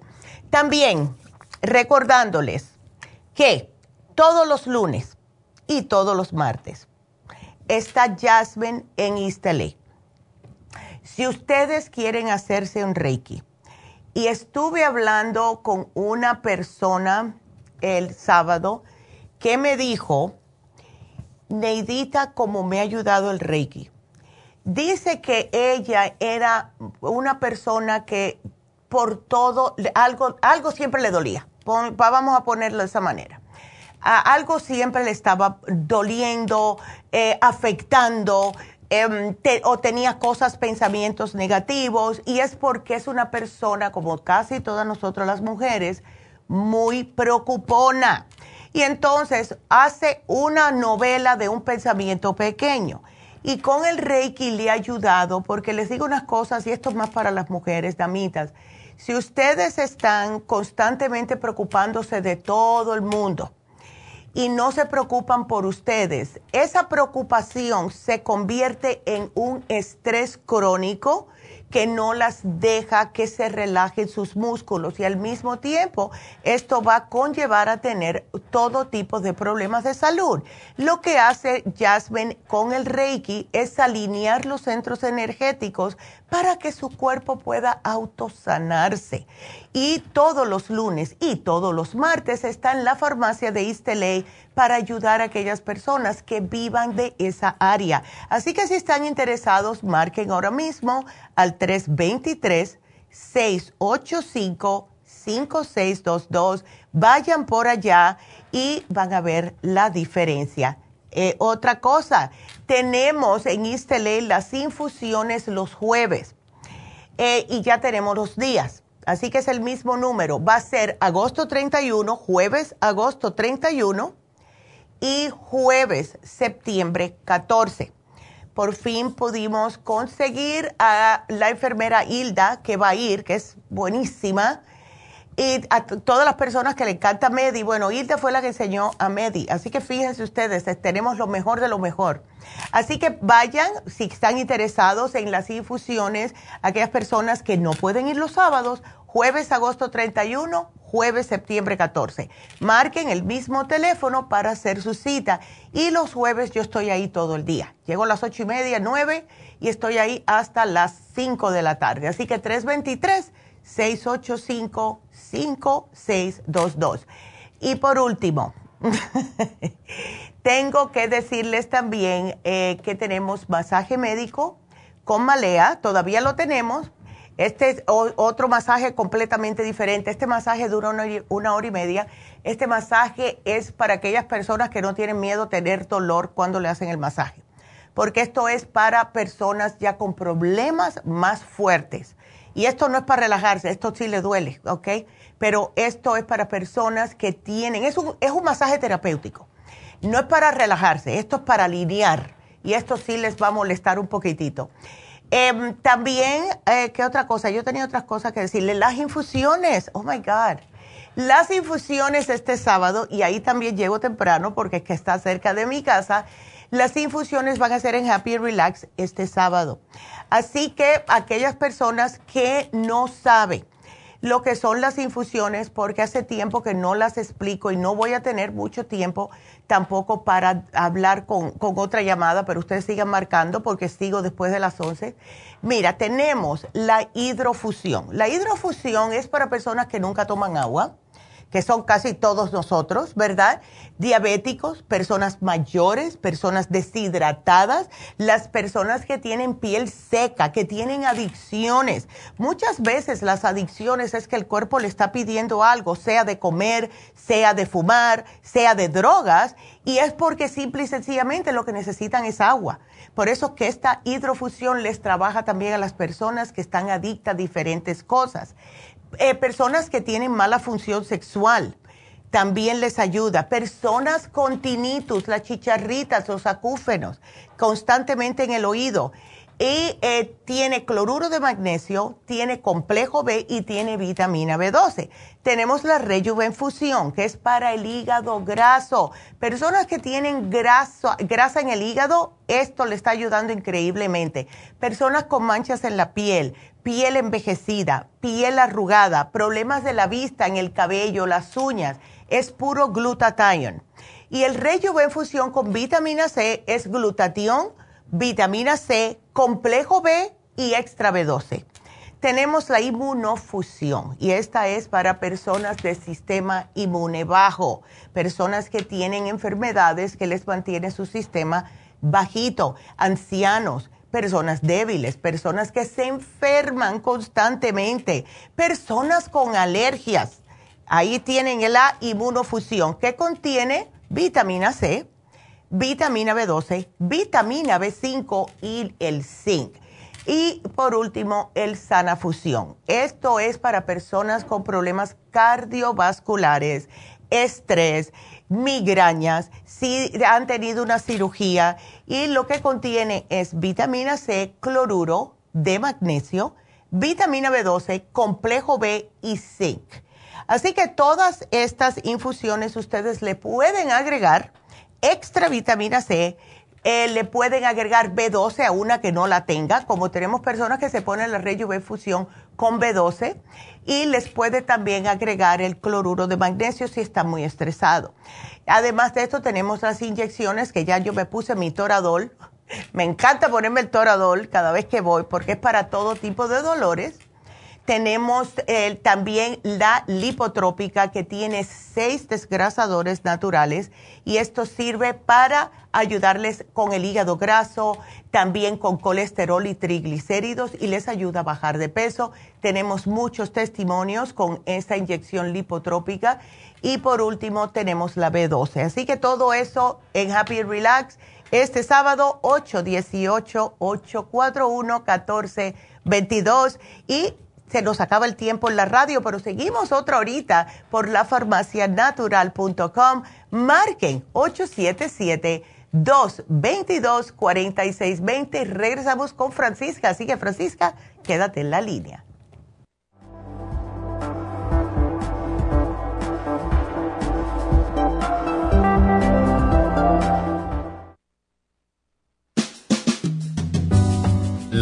También recordándoles que todos los lunes y todos los martes está Jasmine en East Si ustedes quieren hacerse un Reiki, y estuve hablando con una persona el sábado, ¿Qué me dijo, Neidita, cómo me ha ayudado el Reiki. Dice que ella era una persona que por todo, algo, algo siempre le dolía. vamos a ponerlo de esa manera. algo siempre le estaba doliendo, eh, afectando, em, o tenía cosas, pensamientos negativos, y es porque es una persona, como casi todas nosotras las mujeres, muy preocupona. Y entonces hace una novela de un pensamiento pequeño. Y con el Reiki le ha ayudado, porque les digo unas cosas, y esto es más para las mujeres, damitas. Si ustedes están constantemente preocupándose de todo el mundo y no se preocupan por ustedes, esa preocupación se convierte en un estrés crónico que no las deja que se relajen sus músculos y al mismo tiempo esto va a conllevar a tener todo tipo de problemas de salud. Lo que hace Jasmine con el Reiki es alinear los centros energéticos para que su cuerpo pueda autosanarse. Y todos los lunes y todos los martes está en la farmacia de East para ayudar a aquellas personas que vivan de esa área. Así que si están interesados, marquen ahora mismo al 323-685-5622. Vayan por allá y van a ver la diferencia. Eh, otra cosa, tenemos en Isteley las infusiones los jueves eh, y ya tenemos los días. Así que es el mismo número. Va a ser agosto 31, jueves agosto 31 y jueves septiembre 14. Por fin pudimos conseguir a la enfermera Hilda que va a ir, que es buenísima y a todas las personas que le encanta Medi, bueno, Hilda fue la que enseñó a Medi, así que fíjense ustedes, tenemos lo mejor de lo mejor. Así que vayan, si están interesados en las infusiones, aquellas personas que no pueden ir los sábados, jueves agosto 31, jueves septiembre 14. Marquen el mismo teléfono para hacer su cita y los jueves yo estoy ahí todo el día. Llego a las ocho y media, nueve y estoy ahí hasta las 5 de la tarde. Así que 323-685-5622. Y por último, tengo que decirles también eh, que tenemos masaje médico con Malea, todavía lo tenemos. Este es otro masaje completamente diferente. Este masaje dura una, hora y media. Este masaje es para aquellas personas que no tienen miedo a tener dolor cuando le hacen el masaje. Porque esto es para personas ya con problemas más fuertes. Y esto no es para relajarse, esto sí le duele, ¿ok? Pero esto es para personas que tienen, es un, es un masaje terapéutico. No es para relajarse, esto es para alinear y esto sí les va a molestar un poquitito. Em, también, eh, ¿qué otra cosa? Yo tenía otras cosas que decirle. Las infusiones, oh my God. Las infusiones este sábado, y ahí también llego temprano porque es que está cerca de mi casa. Las infusiones van a ser en Happy Relax este sábado. Así que aquellas personas que no saben lo que son las infusiones, porque hace tiempo que no las explico y no voy a tener mucho tiempo tampoco para hablar con, otra llamada, pero ustedes sigan marcando porque sigo después de las 11. Mira, tenemos la hidrofusión. La hidrofusión es para personas que nunca toman agua que son casi todos nosotros, ¿verdad? Diabéticos, personas mayores, personas deshidratadas, las personas que tienen piel seca, que tienen adicciones. Muchas veces las adicciones es que el cuerpo le está pidiendo algo, sea de comer, sea de fumar, sea de drogas, y es porque simple y sencillamente lo que necesitan es agua. Por eso que esta hidrofusión les trabaja también a las personas que están adictas a diferentes cosas. Eh, personas que tienen mala función sexual, también les ayuda. Personas con tinnitus, las chicharritas, los acúfenos, constantemente en el oído. Y eh, tiene cloruro de magnesio, tiene complejo B y tiene vitamina B12. Tenemos la Rejuvenfusión, que es para el hígado graso. Personas que tienen grasa en el hígado, esto le está ayudando increíblemente. Personas con manchas en la piel, piel envejecida, piel arrugada, problemas de la vista en el cabello, las uñas, es puro glutathione. Y el Rejuvenfusión con vitamina C es glutatión, vitamina C, complejo B y extra B12. Tenemos la inmunofusión y esta es para personas de sistema inmune bajo, personas que tienen enfermedades que les mantiene su sistema bajito, ancianos, personas débiles, personas que se enferman constantemente, personas con alergias. Ahí tienen la inmunofusión que contiene vitamina C, vitamina B12, vitamina B5 y el zinc. Y por último, el sana fusión. Esto es para personas con problemas cardiovasculares, estrés, migrañas, si han tenido una cirugía y lo que contiene es vitamina C, cloruro de magnesio, vitamina B12, complejo B y zinc. Así que todas estas infusiones ustedes le pueden agregar extra vitamina C, eh, le pueden agregar B12 a una que no la tenga, como tenemos personas que se ponen la Fusión con B12 y les puede también agregar el cloruro de magnesio si está muy estresado. Además de esto tenemos las inyecciones que ya yo me puse mi toradol. Me encanta ponerme el toradol cada vez que voy porque es para todo tipo de dolores tenemos eh, también la lipotrópica que tiene seis desgrasadores naturales y esto sirve para ayudarles con el hígado graso, también con colesterol y triglicéridos y les ayuda a bajar de peso. Tenemos muchos testimonios con esta inyección lipotrópica y por último tenemos la B12. Así que todo eso en Happy Relax este sábado 818 841 1422 y se nos acaba el tiempo en la radio, pero seguimos otra horita por lafarmacianatural.com. Marquen 877-222-4620. Regresamos con Francisca. Así que, Francisca, quédate en la línea.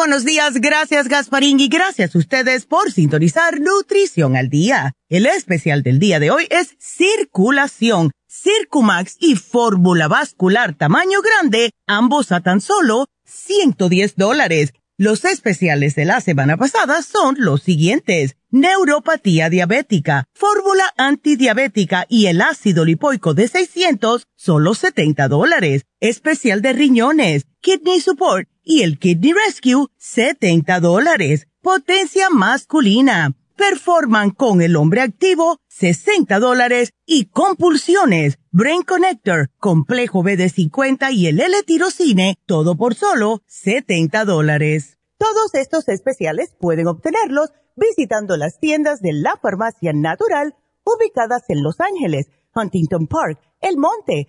Buenos días, gracias Gasparín y gracias a ustedes por sintonizar Nutrición al Día. El especial del día de hoy es circulación, Circumax y fórmula vascular tamaño grande, ambos a tan solo 110 dólares. Los especiales de la semana pasada son los siguientes. Neuropatía diabética, fórmula antidiabética y el ácido lipoico de 600, solo 70 dólares. Especial de riñones, kidney support y el Kidney Rescue, 70 dólares. Potencia masculina. Performan con el hombre activo, 60 dólares. Y compulsiones, Brain Connector, complejo BD50 y el L-tirocine, todo por solo 70 dólares. Todos estos especiales pueden obtenerlos visitando las tiendas de la farmacia natural ubicadas en Los Ángeles, Huntington Park, El Monte,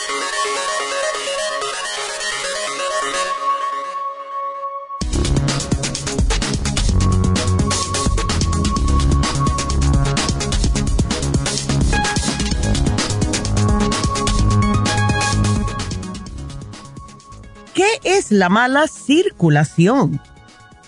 ¿Qué es la mala circulación?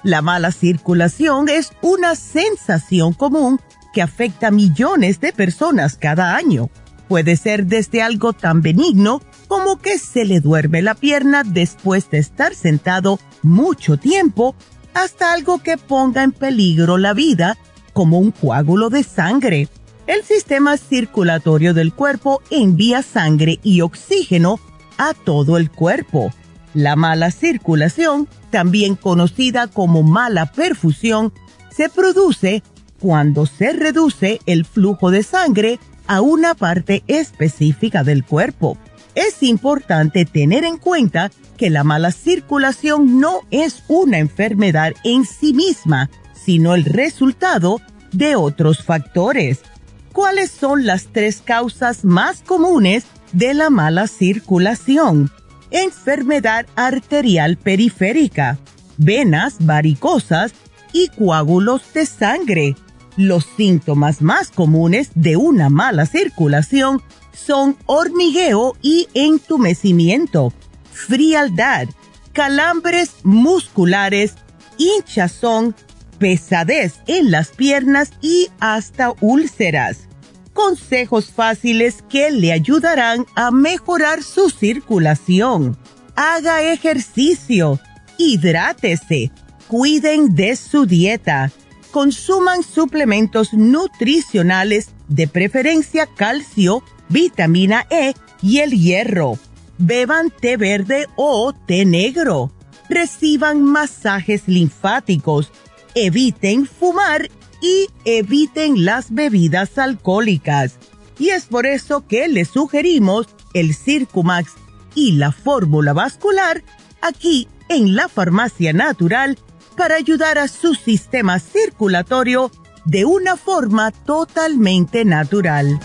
La mala circulación es una sensación común que afecta a millones de personas cada año. Puede ser desde algo tan benigno como que se le duerme la pierna después de estar sentado mucho tiempo, hasta algo que ponga en peligro la vida, como un coágulo de sangre. El sistema circulatorio del cuerpo envía sangre y oxígeno a todo el cuerpo la mala circulación, también conocida como mala perfusión, se produce cuando se reduce el flujo de sangre a una parte específica del cuerpo. Es importante tener en cuenta que la mala circulación no es una enfermedad en sí misma, sino el resultado de otros factores. ¿Cuáles son las tres causas más comunes de la mala circulación? Enfermedad arterial periférica, venas varicosas y coágulos de sangre. Los síntomas más comunes de una mala circulación son hormigueo y entumecimiento, frialdad, calambres musculares, hinchazón, pesadez en las piernas y hasta úlceras consejos fáciles que le ayudarán a mejorar su circulación. Haga ejercicio, hidrátese, cuiden de su dieta, consuman suplementos nutricionales, de preferencia calcio, vitamina E y el hierro. Beban té verde o té negro. Reciban masajes linfáticos. Eviten fumar y eviten las bebidas alcohólicas. Y es por eso que les sugerimos el Circumax y la fórmula vascular aquí en la farmacia natural para ayudar a su sistema circulatorio de una forma totalmente natural.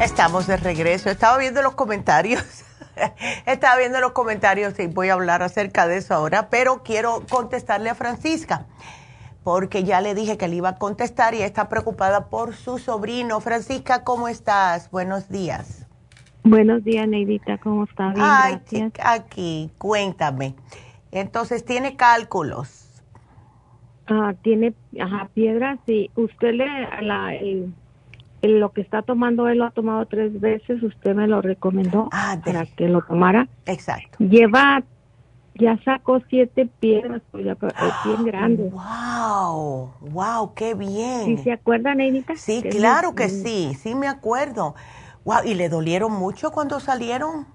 Estamos de regreso. Estaba viendo los comentarios. Estaba viendo los comentarios y voy a hablar acerca de eso ahora, pero quiero contestarle a Francisca porque ya le dije que le iba a contestar y está preocupada por su sobrino. Francisca, ¿cómo estás? Buenos días. Buenos días, Neidita, ¿cómo está? Bien, Ay, aquí, cuéntame. Entonces, ¿tiene cálculos? Ah, tiene ajá, piedras y usted le, la, lo que está tomando, él lo ha tomado tres veces, usted me lo recomendó ah, para que lo tomara. Exacto. Lleva ya sacó siete piedras, pues ya es bien grande. ¡Wow! ¡Wow! ¡Qué bien! ¿Sí se acuerdan, Edita? Sí, claro que sí, sí me acuerdo. ¡Wow! ¿Y le dolieron mucho cuando salieron?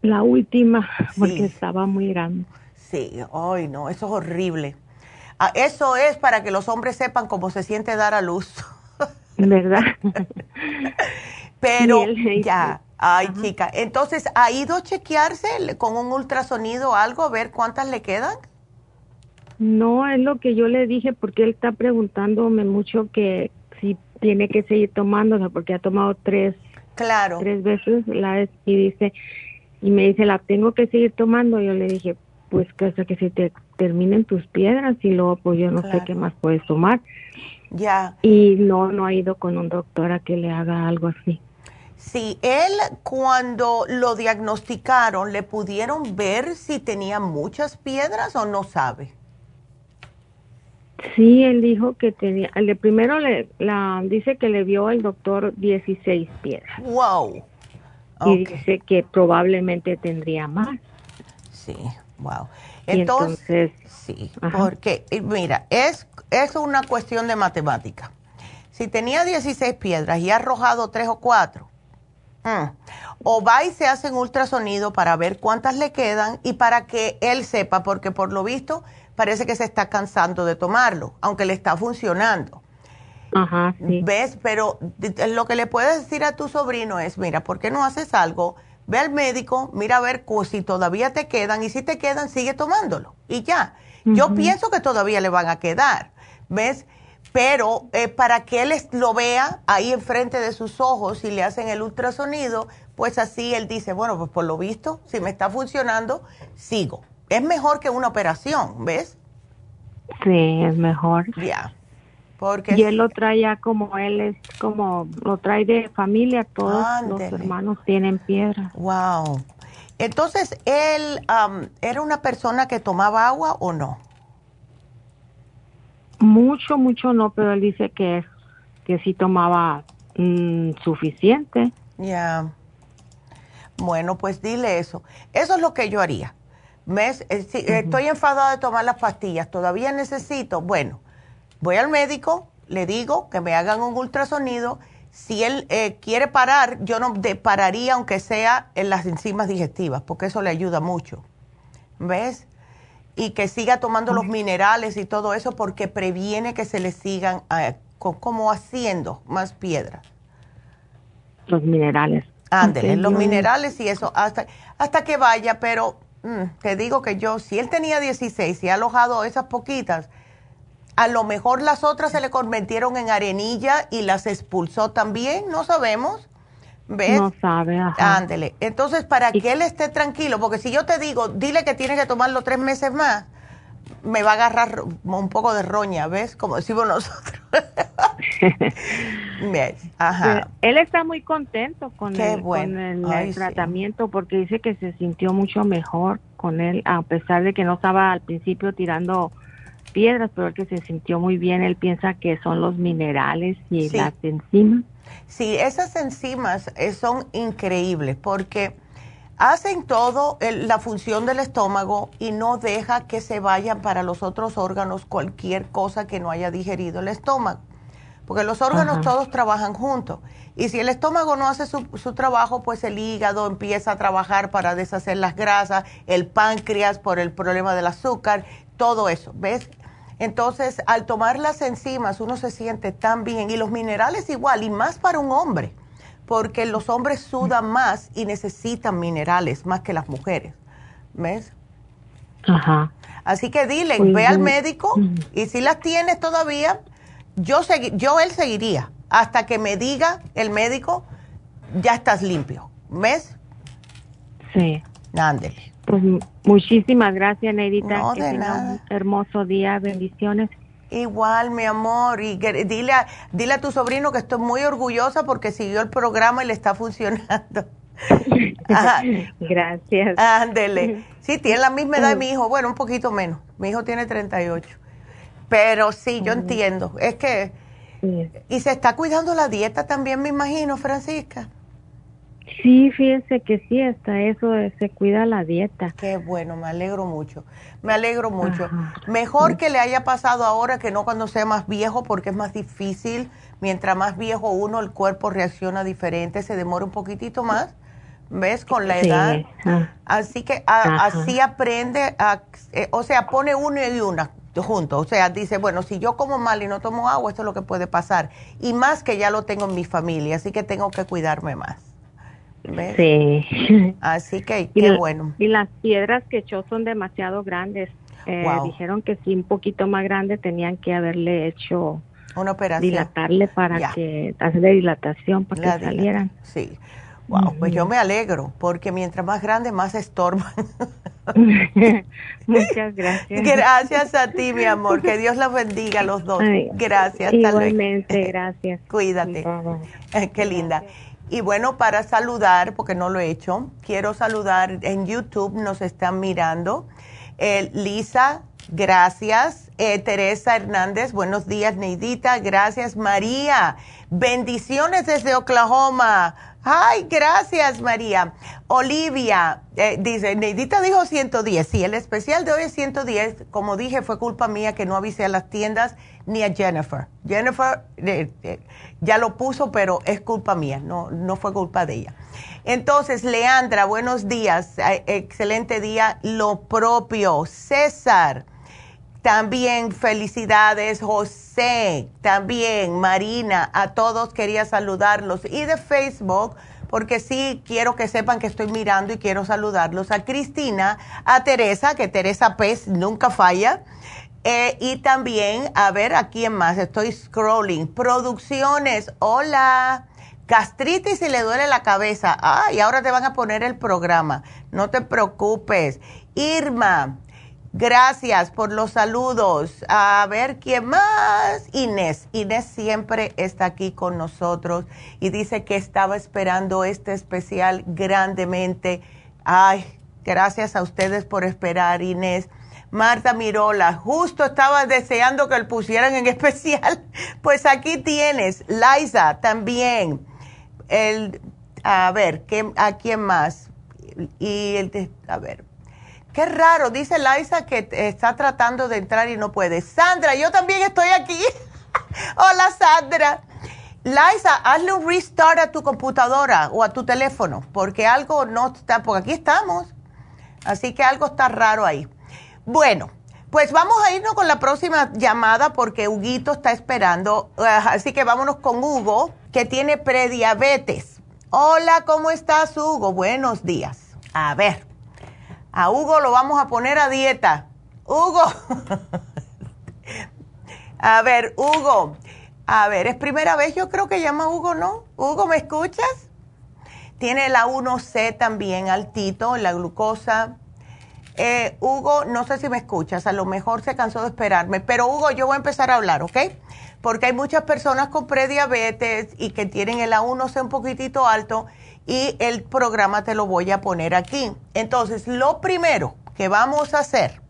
La última, porque estaba muy grande. Sí, ay no, eso es horrible. Ah, eso es para que los hombres sepan cómo se siente dar a luz. ¿Verdad? Pero ya, Ay, chica. Entonces, ¿ha ido a chequearse con un ultrasonido o algo a ver cuántas le quedan? No, es lo que yo le dije porque él está preguntándome mucho que si tiene que seguir tomándola porque ha tomado tres, claro. tres veces la y dice y me dice la tengo que seguir tomando. Yo le dije pues que hasta que se te terminen tus piedras y luego pues yo no sé qué más puedes tomar. Ya. Y no, no ha ido con un doctor a que le haga algo así. Sí, él cuando lo diagnosticaron, ¿le pudieron ver si tenía muchas piedras o no sabe? Sí, él dijo que tenía, el primero le, la, dice que le vio el doctor 16 piedras. Wow. Y dice que probablemente tendría más. Sí, wow. Entonces, sí, porque mira, es, es una cuestión de matemática. Si tenía 16 piedras y ha arrojado 3 o 4, Mm. O va y se hace un ultrasonido para ver cuántas le quedan y para que él sepa, porque por lo visto parece que se está cansando de tomarlo, aunque le está funcionando. Ajá, sí. ¿Ves? Pero lo que le puedes decir a tu sobrino es, mira, ¿por qué no haces algo? Ve al médico, mira a ver si todavía te quedan y si te quedan, sigue tomándolo y ya. Yo pienso que todavía le van a quedar. ¿Ves? pero eh, para que él lo vea ahí enfrente de sus ojos y le hacen el ultrasonido, pues así él dice, bueno, pues por lo visto, si me está funcionando, sigo. Es mejor que una operación, ¿ves? Sí, es mejor. Ya. Porque y él lo trae ya como él es, como lo trae de familia, todos los hermanos tienen piedra. Wow. Entonces, ¿él era una persona que tomaba agua o no? Mucho, mucho no, pero él dice que, que sí tomaba mm, suficiente. Ya. Bueno, pues dile eso. Eso es lo que yo haría. Eh, estoy enfadada de tomar las pastillas, todavía necesito. Bueno, voy al médico, le digo que me hagan un ultrasonido. Si él eh, quiere parar, yo no de, pararía aunque sea en las enzimas digestivas, porque eso le ayuda mucho. ¿Ves? Y que siga tomando los minerales y todo eso porque previene que se le sigan eh, como haciendo más piedras. Los minerales. Ándele, los minerales y eso, hasta, hasta que vaya, pero mm, te digo que yo, si él tenía 16 y ha alojado esas poquitas, a lo mejor las otras se le convirtieron en arenilla y las expulsó también, no sabemos. ¿Ves? No sabe, Ándele. Entonces, para que él esté tranquilo, porque si yo te digo, dile que tiene que tomarlo tres meses más, me va a agarrar un poco de roña, ¿ves? Como decimos nosotros. Ajá. Él está muy contento con el, con el, tratamiento porque dice que se sintió mucho mejor con él, a pesar de que no estaba al principio tirando piedras, pero que se sintió muy bien, él piensa que son los minerales y las enzimas. Sí, esas enzimas eh, son increíbles porque hacen todo la función del estómago y no deja que se vayan para los otros órganos cualquier cosa que no haya digerido el estómago. Porque los órganos todos trabajan juntos. Y si el estómago no hace su, su, trabajo, pues el hígado empieza a trabajar para deshacer las grasas, el páncreas por el problema del azúcar, todo eso, ¿ves? Entonces, al tomar las enzimas, uno se siente tan bien. Y los minerales igual, y más para un hombre, porque los hombres sudan más y necesitan minerales más que las mujeres, ¿ves? Ajá. Así que dile, ve al médico y si las tienes todavía, yo, yo él seguiría hasta que me diga el médico, ya estás limpio. ¿Ves? Sí. Ándele. Pues muchísimas gracias, Neidita. No, de nada. Un hermoso día, bendiciones. Igual, mi amor, y dile a, dile a tu sobrino que estoy muy orgullosa porque siguió el programa y le está funcionando. Gracias. Ándele. Sí, tiene la misma edad de mi hijo, bueno, un poquito menos. Mi hijo tiene 38. Pero sí, yo entiendo. Es que y se está cuidando la dieta también, me imagino, Francisca. Sí, fíjese que sí, está eso, se cuida la dieta. Qué bueno, me alegro mucho, me alegro mucho. Mejor que le haya pasado ahora que no cuando sea más viejo, porque es más difícil. Mientras más viejo uno, el cuerpo reacciona diferente, se demora un poquitito más, ¿ves? Con la edad. Así que así aprende, a, eh, o sea, pone uno y una juntos. O sea, dice, bueno, si yo como mal y no tomo agua, esto es lo que puede pasar. Y más que ya lo tengo en mi familia, así que tengo que cuidarme más. Sí. Así que, qué bueno. Y las piedras que echó son demasiado grandes. Eh, dijeron que si un poquito más grande tenían que haberle hecho una operación. Dilatarle para que, hacer dilatación para que salieran. Sí. Wow, pues yo me alegro, porque mientras más grande, más estorban. Muchas gracias. Gracias a ti, mi amor. Que Dios los bendiga a los dos. gracias. Igualmente, gracias. Cuídate. Qué linda. Y bueno, para saludar, porque no lo he hecho, quiero saludar en YouTube, nos están mirando. Lisa, gracias. Eh, Teresa Hernández, buenos días, Neidita, gracias. María, bendiciones desde Oklahoma. Ay, gracias, María. Olivia, eh, dice, Neidita dijo 110. Sí, el especial de hoy es 110. Como dije, fue culpa mía que no avisé a las tiendas ni a Jennifer. Jennifer eh, eh, ya lo puso, pero es culpa mía, no, no fue culpa de ella. Entonces, Leandra, buenos días. excelente día. Lo propio. César. También felicidades, José, también Marina, a todos quería saludarlos. Y de Facebook, porque sí quiero que sepan que estoy mirando y quiero saludarlos. A Cristina, a Teresa, que Teresa Pez nunca falla. Eh, y también, a ver, ¿a quién más? Estoy scrolling. Producciones, hola. Gastritis y le duele la cabeza. Ah, y ahora te van a poner el programa. No te preocupes. Irma, Gracias por los saludos. A ver, ¿quién más? Inés. Inés siempre está aquí con nosotros y dice que estaba esperando este especial grandemente. Ay, gracias a ustedes por esperar, Inés. Marta Mirola, justo estaba deseando que lo pusieran en especial. Pues aquí tienes. Liza también. El, a ver, ¿qué, ¿a quién más? Y el, a ver, Qué raro, dice Liza que está tratando de entrar y no puede. Sandra, yo también estoy aquí. Hola, Sandra. Liza, hazle un restart a tu computadora o a tu teléfono, porque algo no está, porque aquí estamos. Así que algo está raro ahí. Bueno, pues vamos a irnos con la próxima llamada porque Huguito está esperando. Ah, así que vámonos con Hugo, que tiene prediabetes. Hola, ¿cómo estás, Hugo? Buenos días. A ver. A Hugo lo vamos a poner a dieta. Hugo. a ver, Hugo. A ver, es primera vez yo creo que llama Hugo, ¿no? Hugo, ¿me escuchas? Tiene la 1C también altito, la glucosa. Eh, Hugo, no sé si me escuchas, a lo mejor se cansó de esperarme, pero Hugo, yo voy a empezar a hablar, ¿ok? Porque hay muchas personas con prediabetes y que tienen el A1C un poquitito alto y el programa te lo voy a poner aquí. Entonces, lo primero que vamos a hacer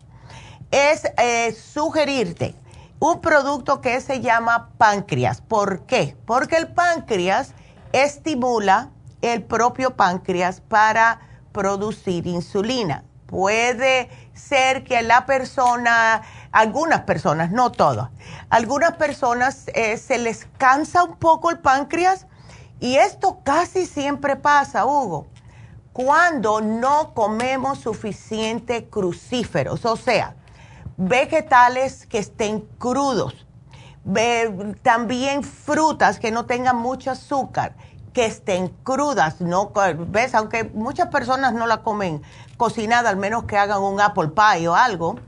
es eh, sugerirte un producto que se llama páncreas. ¿Por qué? Porque el páncreas estimula el propio páncreas para producir insulina. Puede ser que la persona, algunas personas, no todas, algunas personas eh, se les cansa un poco el páncreas y esto casi siempre pasa, Hugo, cuando no comemos suficiente crucíferos, o sea, vegetales que estén crudos, también frutas que no tengan mucho azúcar, que estén crudas, ¿no? ¿Ves? Aunque muchas personas no la comen cocinada, al menos que hagan un apple pie o algo.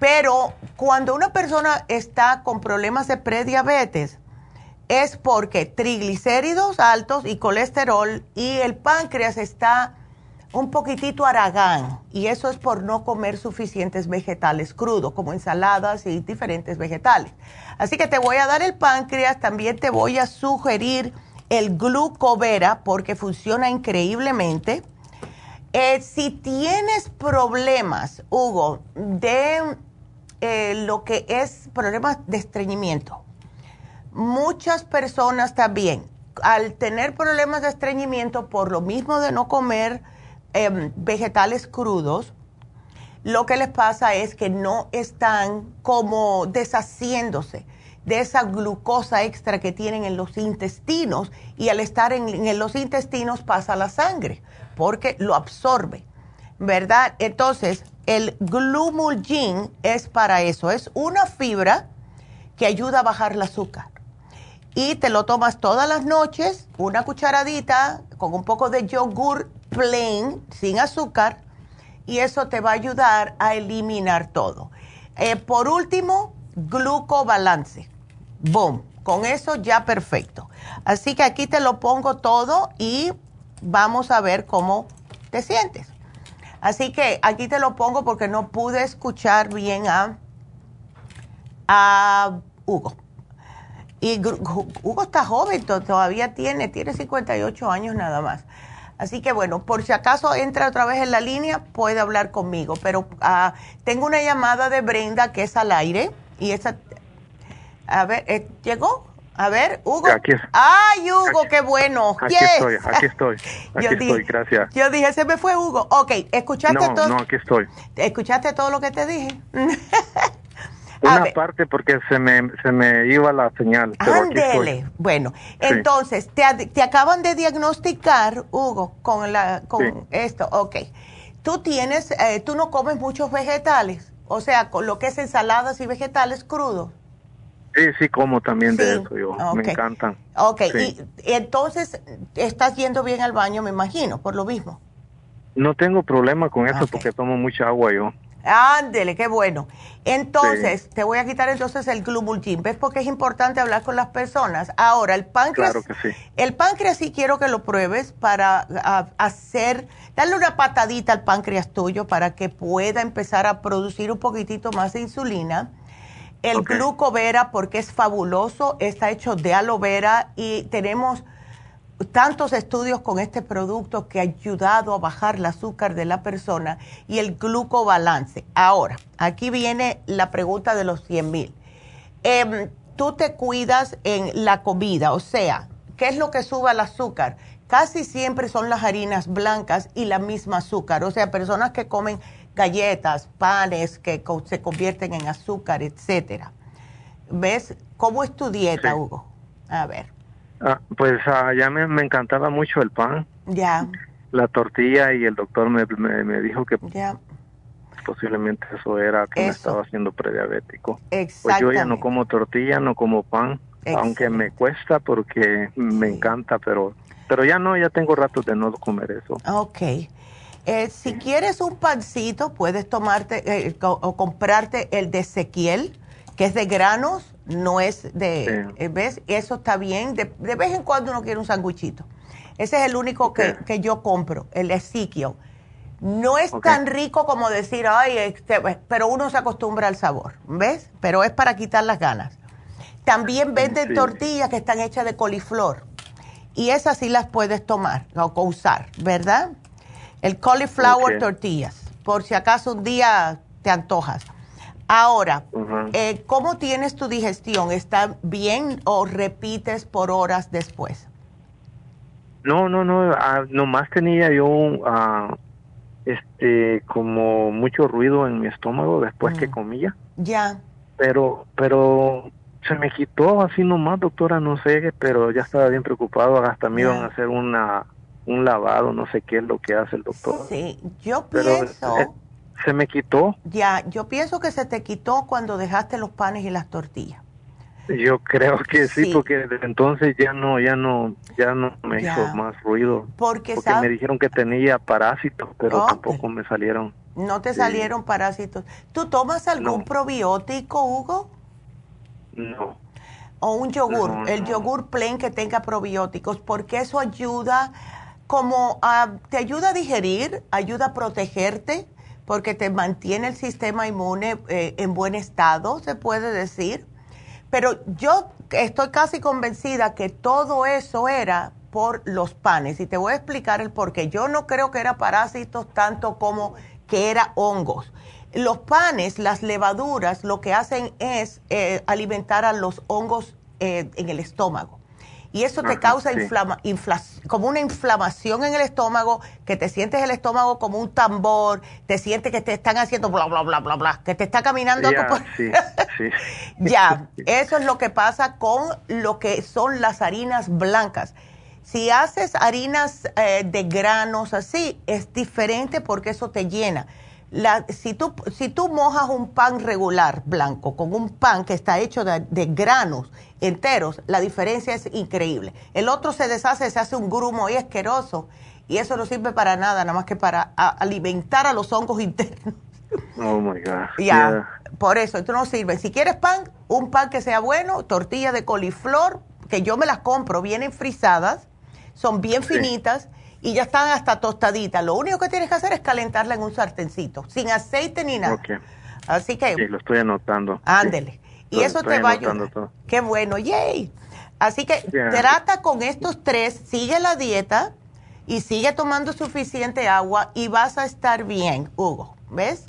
Pero cuando una persona está con problemas de prediabetes, es porque triglicéridos altos y colesterol y el páncreas está un poquitito aragán y eso es por no comer suficientes vegetales crudos como ensaladas y diferentes vegetales. Así que te voy a dar el páncreas, también te voy a sugerir el glucovera porque funciona increíblemente. Eh, si tienes problemas, Hugo, de eh, lo que es problemas de estreñimiento, muchas personas también, al tener problemas de estreñimiento por lo mismo de no comer, Em, vegetales crudos, lo que les pasa es que no están como deshaciéndose de esa glucosa extra que tienen en los intestinos y al estar en, los intestinos pasa la sangre porque lo absorbe, ¿verdad? Entonces, el glumulgin es para eso, es una fibra que ayuda a bajar el azúcar. Y te lo tomas todas las noches, una cucharadita con un poco de yogur plain, sin azúcar, y eso te va a ayudar a eliminar todo. Eh, por último, glucobalance. Boom. Con eso ya perfecto. Así que aquí te lo pongo todo y vamos a ver cómo te sientes. Así que aquí te lo pongo porque no pude escuchar bien a, a Hugo. Y Hugo está joven, todavía tiene, tiene 58 años nada más. Así que bueno, por si acaso entra otra vez en la línea, puede hablar conmigo. Pero ah, tengo una llamada de Brenda que es al aire y esa... A ver, eh, ¿llegó? A ver, Hugo. ¡Ay, Hugo, qué bueno! Aquí estoy, aquí estoy. Aquí estoy, gracias. Yo dije, se me fue Hugo. Ok, ¿escuchaste todo? No, aquí estoy. ¿Escuchaste todo lo que te dije? Una parte porque se me, se me iba la señal. Ándele. Bueno, entonces, te, te, acaban de diagnosticar, Hugo, con, la, con esto. Ok. Tú tienes, eh, tú no comes muchos vegetales, o sea, con lo que es ensaladas y vegetales crudos. Sí, sí, como también de eso, yo, me encantan. Ok, y, entonces estás yendo bien al baño, me imagino, por lo mismo. No tengo problema con eso porque tomo mucha agua yo. Ándele, qué bueno. Entonces, te voy a quitar entonces el glumulgin. ¿Ves por qué es importante hablar con las personas? Ahora, el páncreas. Claro que sí. El páncreas sí quiero que lo pruebes para hacer, darle una patadita al páncreas tuyo para que pueda empezar a producir un poquitito más de insulina. El glucovera, porque es fabuloso, está hecho de aloe vera y tenemos tantos estudios con este producto que ha ayudado a bajar el azúcar de la persona y el glucobalance. Ahora, aquí viene la pregunta de los 100 mil. Em, tú te cuidas en la comida, o sea, ¿qué es lo que sube el azúcar? Casi siempre son las harinas blancas y la misma azúcar, o sea, personas que comen galletas, panes que se convierten en azúcar, etcétera. ¿Ves? ¿Cómo es tu dieta, Hugo? A ver. Ah, pues ah, ya me, encantaba mucho el pan. Ya. La tortilla y el doctor me, me, dijo que posiblemente eso era que me estaba haciendo prediabético. Pues yo ya no como tortilla, no como pan, aunque me cuesta porque me encanta, pero pero ya no, ya tengo rato de no comer eso. Ok. Eh, si quieres un pancito, puedes tomarte eh, o comprarte el de Ezequiel, que es de granos no es de, eh, ¿ves? Eso está bien. De, vez en cuando uno quiere un sanguichito. Ese es el único que, yo compro, el Ezekiel. No es tan rico como decir, ay, este, pues", pero uno se acostumbra al sabor, ¿ves? Pero es para quitar las ganas. También venden tortillas que están hechas de coliflor. Y esas sí las puedes tomar o usar, ¿verdad? El cauliflower tortillas, por si acaso un día te antojas. Ahora, eh, ¿cómo tienes tu digestión? ¿Está bien o repites por horas después? No, no, no, ah, nomás tenía yo ah, este como mucho ruido en mi estómago después que mm. comía. Ya. Pero pero se me quitó así nomás, doctora, no sé, pero ya estaba bien preocupado, hasta me iban a hacer una un lavado, no sé qué es lo que hace el doctor. Sí, yo pienso eh, se me quitó. Ya, yo pienso que se te quitó cuando dejaste los panes y las tortillas. Yo creo que sí, porque desde entonces ya no, ya no, ya no me hizo más ruido. Porque, me dijeron que tenía parásitos, pero tampoco me salieron. No te salieron parásitos. ¿Tú tomas algún probiótico, Hugo? No. O un yogur, el yogur plain que tenga probióticos, porque eso ayuda como a, te ayuda a digerir, ayuda a protegerte, porque te mantiene el sistema inmune eh, en buen estado, se puede decir pero yo estoy casi convencida que todo eso era por los panes y te voy a explicar el por qué. Yo no creo que era parásitos tanto como que era hongos. Los panes, las levaduras, lo que hacen es eh, alimentar a los hongos eh, en el estómago y eso te causa inflama, como una inflamación en el estómago, que te sientes el estómago como un tambor, te sientes que te están haciendo bla, bla, bla, bla, bla, que te está caminando. ya, eso es lo que pasa con lo que son las harinas blancas. Si haces harinas eh, de granos así, es diferente porque eso te llena la, si, tú, si tú mojas un pan regular blanco con un pan que está hecho de, granos enteros, la diferencia es increíble. El otro se deshace, se hace un grumo y asqueroso y eso no sirve para nada, nada más que para alimentar a los hongos internos. Oh my God. Ya, por eso, esto no sirve. Si quieres pan, un pan que sea bueno, tortilla de coliflor, que yo me las compro, vienen frisadas, son bien finitas y ya están hasta tostaditas. Lo único que tienes que hacer es calentarla en un sartencito, sin aceite ni nada. Así que... Sí, lo estoy anotando. Ándele. Y eso te va a ayudar. Qué bueno, yay. Así que trata con estos tres, sigue la dieta y sigue tomando suficiente agua y vas a estar bien, Hugo. ¿Ves?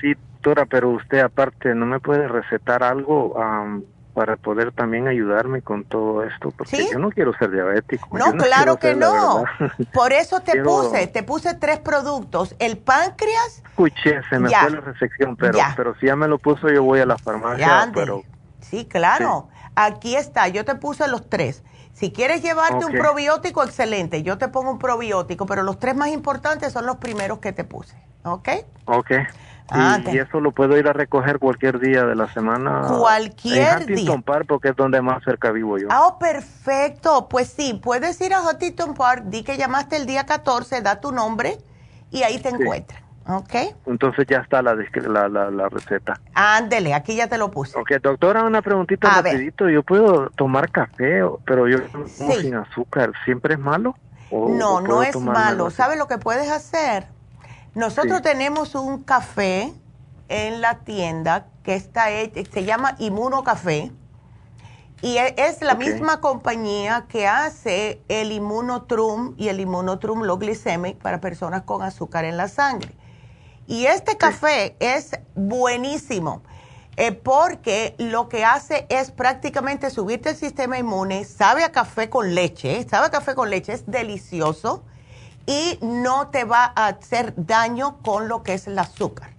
Sí, doctora, pero usted aparte, ¿no me puede recetar algo? Para poder también ayudarme con todo esto, porque yo no quiero ser diabético. No, claro que no. Por eso te puse, te puse tres productos. El páncreas. Escuché, se me fue la recepción, pero, pero si ya me lo puso, yo voy a la farmacia. pero, sí, claro. Aquí está, yo te puse los tres. Si quieres llevarte un probiótico, excelente. Yo te pongo un probiótico, pero los tres más importantes son los primeros que te puse. ¿Ok? Ok. Ah, y, eso lo puedo ir a recoger cualquier día de la semana. Cualquier en Huntington Park porque es donde más cerca vivo yo. Ah, oh, perfecto. Pues sí, puedes ir a Huntington Park, di que llamaste el día 14, da tu nombre y ahí te encuentras. ¿Ok? Entonces ya está la, la, la, receta. Ándele, aquí ya te lo puse. Ok, doctora, una preguntita rapidito. Yo puedo tomar café, pero yo como sin azúcar. ¿Siempre es malo? no, no es malo. ¿Sabes lo que puedes hacer? Nosotros tenemos un café en la tienda que está se llama Inmuno Café y e, es la misma compañía que hace el Inmunotrum y el Inmunotrum Low Glycemic para personas con azúcar en la sangre. Y este café es buenísimo eh, porque lo que hace es prácticamente subirte el sistema inmune, sabe a café con leche, sabe a café con leche, es delicioso y no te va a hacer daño con lo que es el azúcar.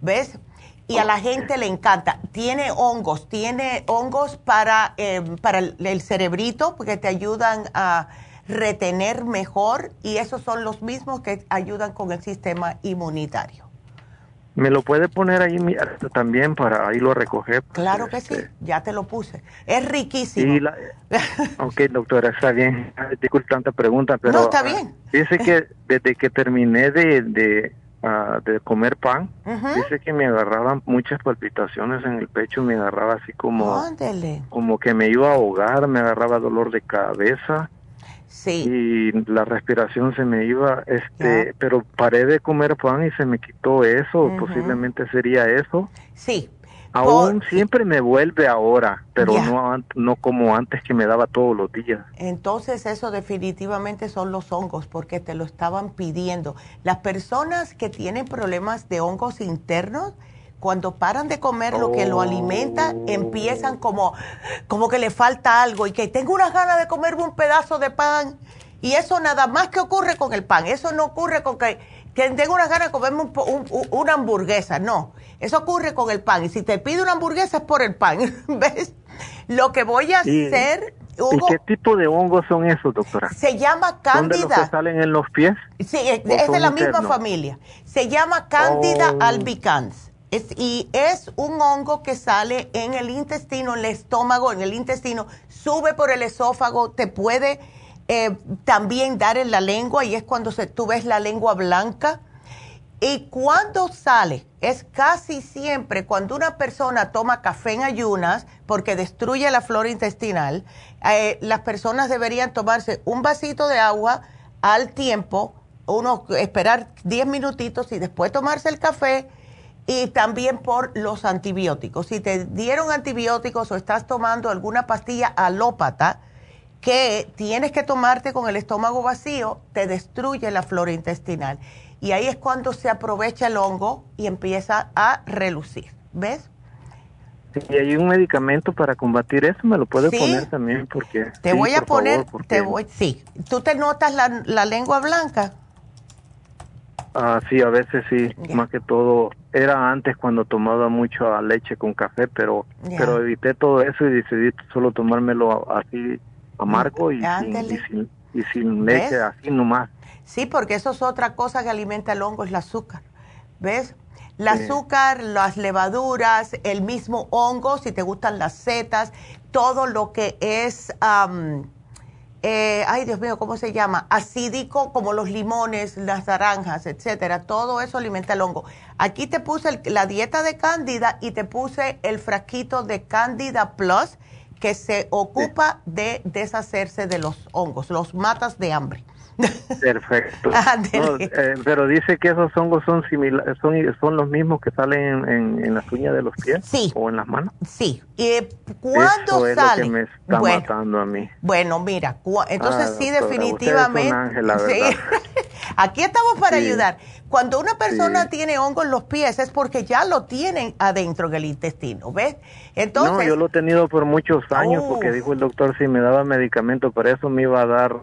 ¿Ves? Y a la gente le encanta. Tiene hongos, tiene hongos para, eh, para el, cerebrito, porque te ayudan a retener mejor y esos son los mismos que ayudan con el sistema inmunitario. ¿Me lo puede poner ahí también para ahí lo recoger? Claro que sí, este, ya te lo puse. Es riquísimo. ok, doctora, está bien. Disculpe tanta pregunta, pero... No, está bien. dice que desde que terminé de, de, ah, comer pan, dice que me agarraban muchas palpitaciones en el pecho, me agarraba así como... Como que me iba a ahogar, me agarraba dolor de cabeza y la respiración se me iba, este, pero paré de comer pan y se me quitó eso, posiblemente sería eso. Sí. Aún siempre me vuelve ahora, pero no, no como antes que me daba todos los días. Entonces eso definitivamente son los hongos, porque te lo estaban pidiendo. Las personas que tienen problemas de hongos internos, Cuando paran de comer lo que lo alimenta, empiezan como, como que le falta algo y que tengo unas ganas de comerme un pedazo de pan. Y eso nada más que ocurre con el pan. Eso no ocurre con que, tengo unas ganas de comerme una hamburguesa. No, eso ocurre con el pan. Y si te pide una hamburguesa es por el pan. ¿Ves? Lo que voy a hacer ¿Y qué tipo de hongos son esos, doctora? Se llama cándida. ¿Son los que salen en los pies? Sí, es, de la misma familia. Se llama cándida oh. albicans. Y es un hongo que sale en el intestino, en el estómago, en el intestino, sube por el esófago, te puede eh, también dar en la lengua y es cuando se, tú ves la lengua blanca. Y cuando sale, es casi siempre cuando una persona toma café en ayunas, porque destruye la flora intestinal, eh, las personas deberían tomarse un vasito de agua al tiempo, uno esperar 10 minutitos y después tomarse el café y también por los antibióticos. Si te dieron antibióticos o estás tomando alguna pastilla alópata que tienes que tomarte con el estómago vacío, te destruye la flora intestinal y ahí es cuando se aprovecha el hongo y empieza a relucir. ¿Ves? Sí, hay un medicamento para combatir eso, me lo puede poner también porque... Te voy a poner, te voy, sí. ¿Tú te notas la, lengua blanca? Ah, sí, a veces sí, más que todo. Era antes cuando tomaba mucho leche con café, pero pero evité todo eso y decidí solo tomármelo así amargo y, sin, y, sin, leche, así nomás. Sí, porque eso es otra cosa que alimenta el hongo, es el azúcar. ¿Ves? El azúcar, las levaduras, el mismo hongo, si te gustan las setas, todo lo que es, eh, ay Dios mío, ¿cómo se llama? Acídico, como los limones, las naranjas, etcétera. Todo eso alimenta el hongo. Aquí te puse la dieta de cándida y te puse el frasquito de cándida plus que se ocupa de deshacerse de los hongos, los matas de hambre. Perfecto. Eh, pero dice que esos hongos son similares, son, son los mismos que salen en, las uñas de los pies sí. o en las manos. Sí. ¿Y cuándo Eso es sale? Lo que me está bueno, matando a mí. Bueno, mira, entonces ah, sí, definitivamente. Aquí estamos para ayudar. Cuando una persona tiene hongo en los pies es porque ya lo tienen adentro del intestino, ¿ves? Entonces, no, yo lo he tenido por muchos años porque dijo el doctor si me daba medicamento para eso me iba a dar,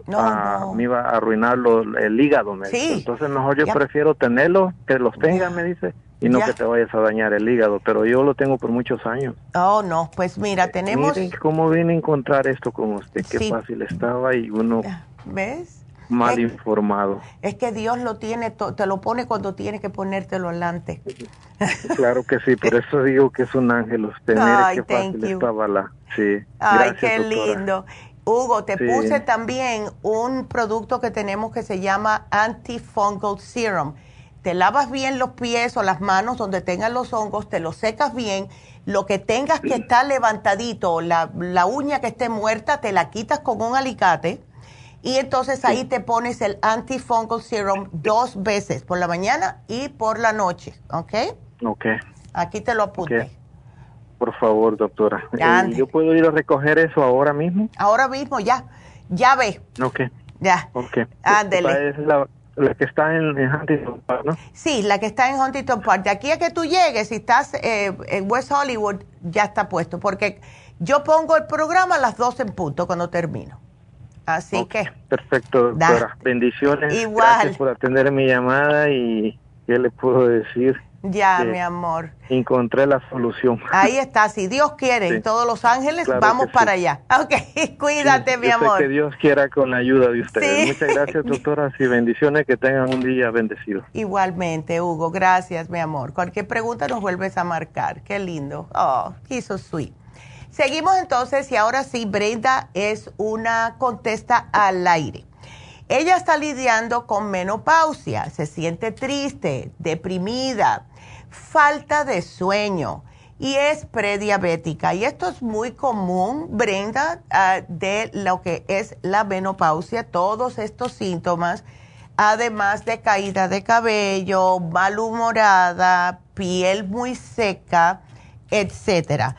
me iba a arruinar el hígado. Me Entonces mejor yo prefiero tenerlo, que los tenga, me dice, y no que te vayas a dañar el hígado, pero yo lo tengo por muchos años. Oh, no, pues mira, tenemos... Miren cómo vine a encontrar esto con usted, qué fácil estaba y uno... ¿Ves? Mal informado. Es que Dios lo tiene, te lo pone cuando tiene que ponértelo adelante. Claro que sí, por eso digo que es un ángel usted. Ay, qué fácil estaba la. Sí. Ay, qué lindo. Hugo, te puse también un producto que tenemos que se llama Antifungal Serum. Te lavas bien los pies o las manos donde tengan los hongos, te los secas bien. Lo que tengas que estar levantadito, la, la uña que esté muerta, te la quitas con un alicate y entonces ahí te pones el antifungal serum dos veces, por la mañana y por la noche, ¿ok? Ok. Aquí te lo apunté. Por favor, doctora. Eh, ¿Yo puedo ir a recoger eso ahora mismo? Ahora mismo, ya. Ya ve. Ok. Ya. Ok. Ándele. Es la, que está en, Huntington Park, ¿no? Sí, la que está en Huntington Park. De aquí a que tú llegues, si estás eh, en West Hollywood, ya está puesto. Porque yo pongo el programa a las 12 en punto cuando termino. Así que. Perfecto, doctora. Bendiciones. Igual. Gracias por atender mi llamada y ¿qué le puedo decir? Ya, mi amor. Encontré la solución. Ahí está, si Dios quiere, en todos los ángeles, vamos para allá. Ok, cuídate, mi amor. que Dios quiera con la ayuda de ustedes. Muchas gracias, doctora, y bendiciones, que tengan un día bendecido. Igualmente, Hugo, gracias, mi amor. Cualquier pregunta nos vuelves a marcar. Qué lindo. Oh, he's so sweet. Seguimos entonces y ahora sí, Brenda es una contesta al aire. Ella está lidiando con menopausia, se siente triste, deprimida, falta de sueño y es prediabética. Y esto es muy común, Brenda, ah, de lo que es la menopausia, todos estos síntomas, además de caída de cabello, malhumorada, piel muy seca, etcétera.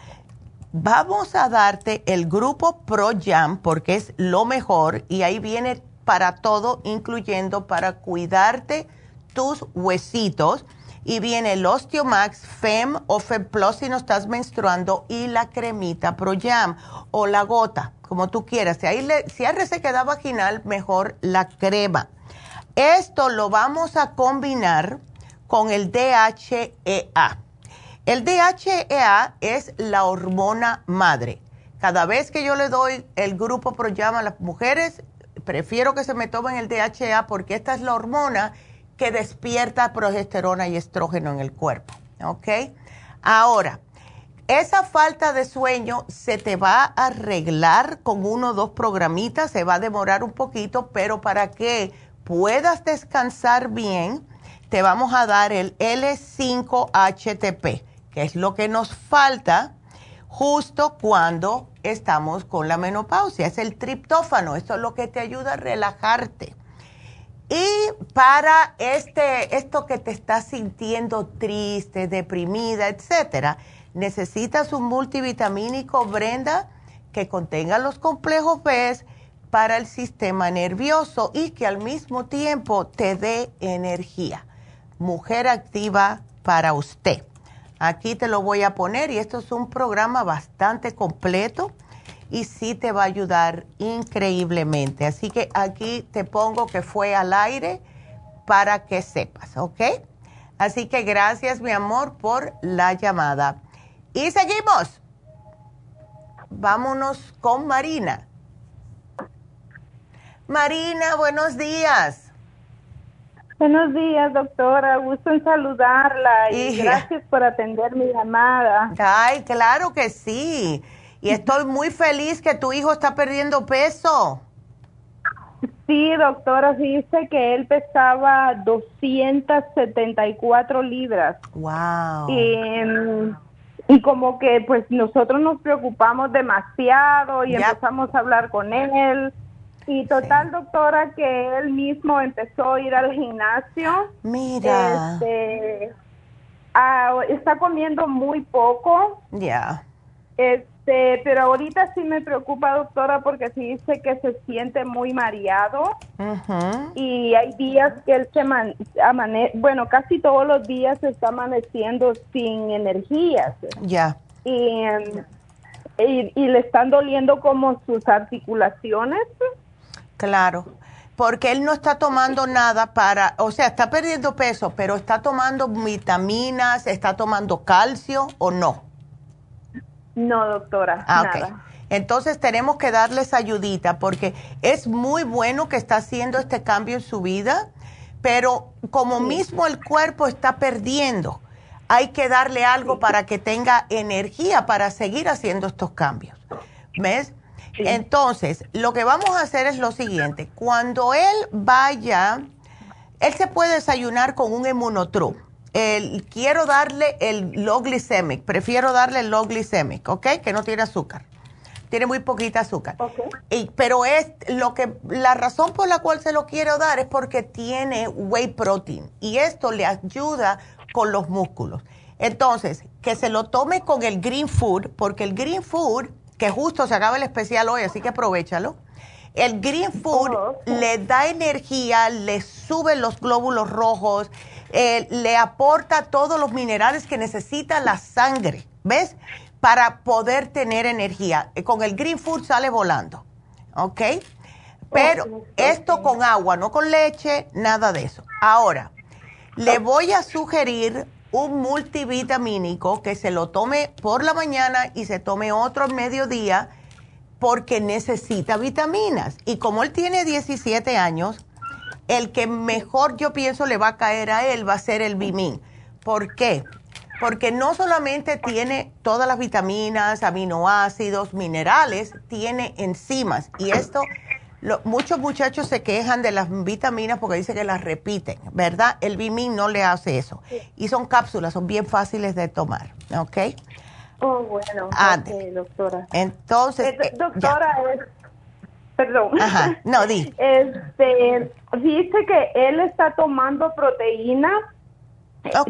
Vamos a darte el grupo Pro Jam porque es lo mejor y ahí viene para todo, incluyendo para cuidarte tus huesitos. y viene el Osteomax, FEM o FEM Plus si no estás menstruando y la cremita ProYam o la gota, como tú quieras. Si hay, si hay resequedad vaginal, mejor la crema. Esto lo vamos a combinar con el DHEA. El DHEA es la hormona madre. Cada vez que yo le doy el grupo ProYam a las mujeres, prefiero que se me tomen el DHEA porque esta es la hormona que despierta progesterona y estrógeno en el cuerpo. ¿Ok? Ahora, esa falta de sueño se te va a arreglar con uno o dos programitas, se va a demorar un poquito, pero para que puedas descansar bien, te vamos a dar el L5HTP, que es lo que nos falta justo cuando estamos con la menopausia. Es el triptófano, esto es lo que te ayuda a relajarte. Y para este, esto que te estás sintiendo triste, deprimida, etcétera, necesitas un multivitamínico Brenda que contenga los complejos B para el sistema nervioso y que al mismo tiempo te dé energía. Mujer activa para usted. Aquí te lo voy a poner y esto es un programa bastante completo y sí te va a ayudar increíblemente. Así que aquí te pongo que fue al aire para que sepas, ¿ok? Así que gracias, mi amor, por la llamada. Y seguimos. Vámonos con Marina. Marina, buenos días. Buenos días, doctora. Gusto en saludarla y gracias por atender mi llamada. Ay, claro que sí. Y estoy muy feliz que tu hijo está perdiendo peso. Sí, doctora, dice que él pesaba 274 libras. Wow. Y, como que pues nosotros nos preocupamos demasiado y empezamos a hablar con él. Y total, doctora, que él mismo empezó a ir al gimnasio. Mira. Este, ah, está comiendo muy poco. Ya. Este, pero ahorita sí me preocupa, doctora, porque sí dice que se siente muy mareado y hay días que él se amane bueno, casi todos los días se está amaneciendo sin energías. Ya. Y, y, le están doliendo como sus articulaciones. Claro porque él no está tomando nada para, o sea, está perdiendo peso, pero está tomando vitaminas, está tomando calcio o no. No, doctora. Ah, nada. Entonces tenemos que darles ayudita porque es muy bueno que está haciendo este cambio en su vida, pero como mismo el cuerpo está perdiendo, hay que darle algo para que tenga energía para seguir haciendo estos cambios. ¿Ves? Entonces, lo que vamos a hacer es lo siguiente. Cuando él vaya, él se puede desayunar con un emunotrum quiero darle el low glycemic, prefiero darle el low glycemic, ¿ok? Que no tiene azúcar. Tiene muy poquita azúcar. Okay. pero es lo que, la razón por la cual se lo quiero dar es porque tiene whey protein y esto le ayuda con los músculos. Entonces, que se lo tome con el green food, porque el green food, que justo se acaba el especial hoy, así que aprovechalo. El green food oh, le da energía, le sube los glóbulos rojos, eh, le aporta todos los minerales que necesita la sangre, ¿ves? Para poder tener energía. Con el Green Food sale volando, ¿ok? Pero esto con agua, no con leche, nada de eso. Ahora, le voy a sugerir un multivitamínico que se lo tome por la mañana y se tome otro al mediodía porque necesita vitaminas. Y como él tiene 17 años, el que mejor yo pienso le va a caer a él va a ser el Bimin. ¿Por qué? Porque no solamente tiene todas las vitaminas, aminoácidos, minerales, tiene enzimas. Y esto, muchos muchachos se quejan de las vitaminas porque dicen que las repiten, ¿verdad? El Bimin no le hace eso. Y son cápsulas, son bien fáciles de tomar, ¿ok? Oh, bueno, doctora. Entonces, eh, doctora, es perdón. Ajá, no, di. Este, dice que él está tomando proteína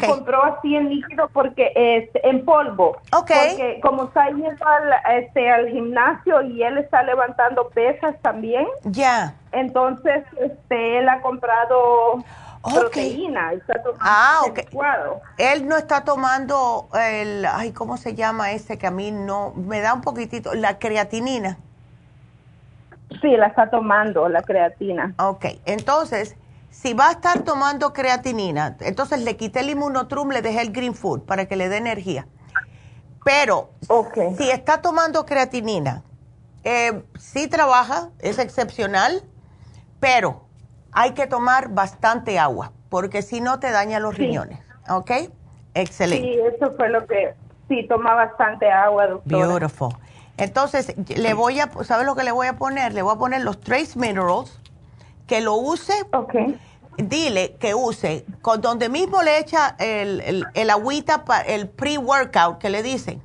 Compró así en líquido porque es en polvo. Porque como está yendo al, este, al gimnasio y él está levantando pesas también. Ya. Entonces, este, él ha comprado proteína. Está ah, ok. Él no está tomando el, ay, ¿cómo se llama ese que a mí no, me da un poquitito, la creatinina? Sí, la está tomando, la creatina. Ok, entonces, si va a estar tomando creatinina, entonces le quité el inmunotrum, le dejé el green food para que le dé energía. Pero, si está tomando creatinina, eh, sí trabaja, es excepcional, pero hay que tomar bastante agua, porque si no te daña los riñones. ¿Ok? Excelente. Sí, eso fue lo que, sí, toma bastante agua, doctora. Beautiful. Entonces, le voy a, ¿sabes lo que le voy a poner? Le voy a poner los Trace Minerals, que lo use. Dile que use, con donde mismo le echa el, el, agüita, para el pre-workout que le dicen.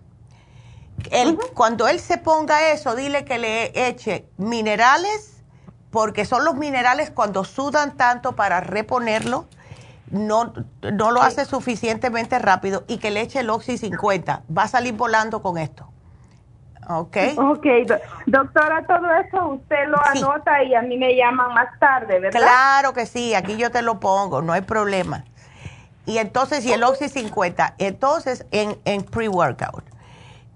El, Cuando él se ponga eso, dile que le eche minerales porque son los minerales cuando sudan tanto para reponerlo, no, no lo hace suficientemente rápido y que le eche el Oxy 50. Va a salir volando con esto. ¿Ok? Ok, doctora, todo eso usted lo anota y a mí me llaman más tarde, ¿verdad? Claro que sí, aquí yo te lo pongo, no hay problema. Y entonces, y el Oxy 50, entonces en, en pre-workout.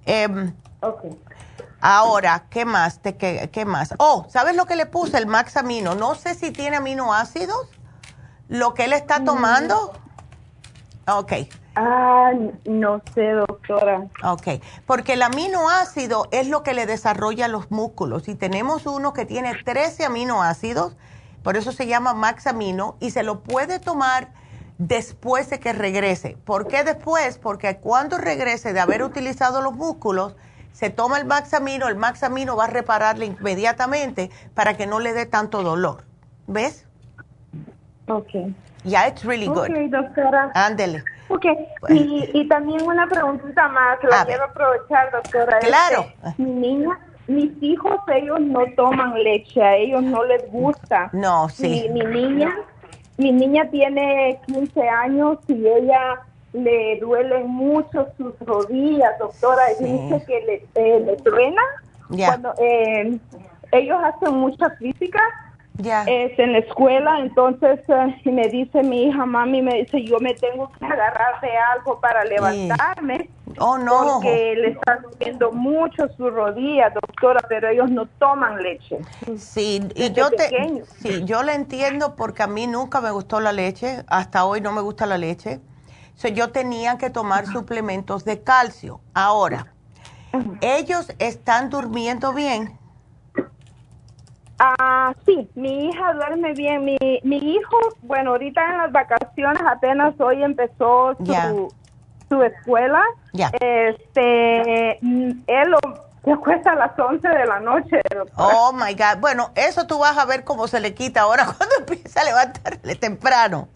Eh, Ahora, ¿qué más? ¿Te, qué, más? Oh, ¿sabes lo que le puse? El Max Amino. No sé si tiene aminoácidos, lo que él está tomando. Ok. Ah, no sé, doctora. Ok, porque el aminoácido es lo que le desarrolla los músculos. Y tenemos uno que tiene 13 aminoácidos, por eso se llama Max Amino, y se lo puede tomar después de que regrese. ¿Por qué después? Porque cuando regrese de haber utilizado los músculos, se toma el Maxamino, el Maxamino va a repararle inmediatamente para que no le dé tanto dolor. ¿Ves? Ok. Ya, it's really good. Ok, doctora. Ándele. Ok, y, y, también una preguntita más, la quiero aprovechar, doctora. Claro. mi niña, mis hijos, ellos no toman leche, a ellos no les gusta. No, sí. mi niña, mi niña tiene 15 años y ella le duelen mucho sus rodillas, doctora, y dice que le, eh, le truena cuando eh, ellos hacen mucha física es en la escuela, entonces eh, me dice mi hija, mami, me dice, yo me tengo que agarrar de algo para levantarme. Oh, no. Porque le están doliendo mucho sus rodillas, doctora, pero ellos no toman leche. Sí, y yo te, sí, yo le entiendo porque a mí nunca me gustó la leche, hasta hoy no me gusta la leche yo tenía que tomar suplementos de calcio. Ahora, ¿ellos están durmiendo bien? Ah, sí, mi hija duerme bien. Mi, mi hijo, bueno, ahorita en las vacaciones apenas hoy empezó su, su escuela. Ya. Este, él lo, se acuesta a las 11 de la noche. Oh, my God. Bueno, eso tú vas a ver cómo se le quita ahora cuando empieza a levantarle temprano.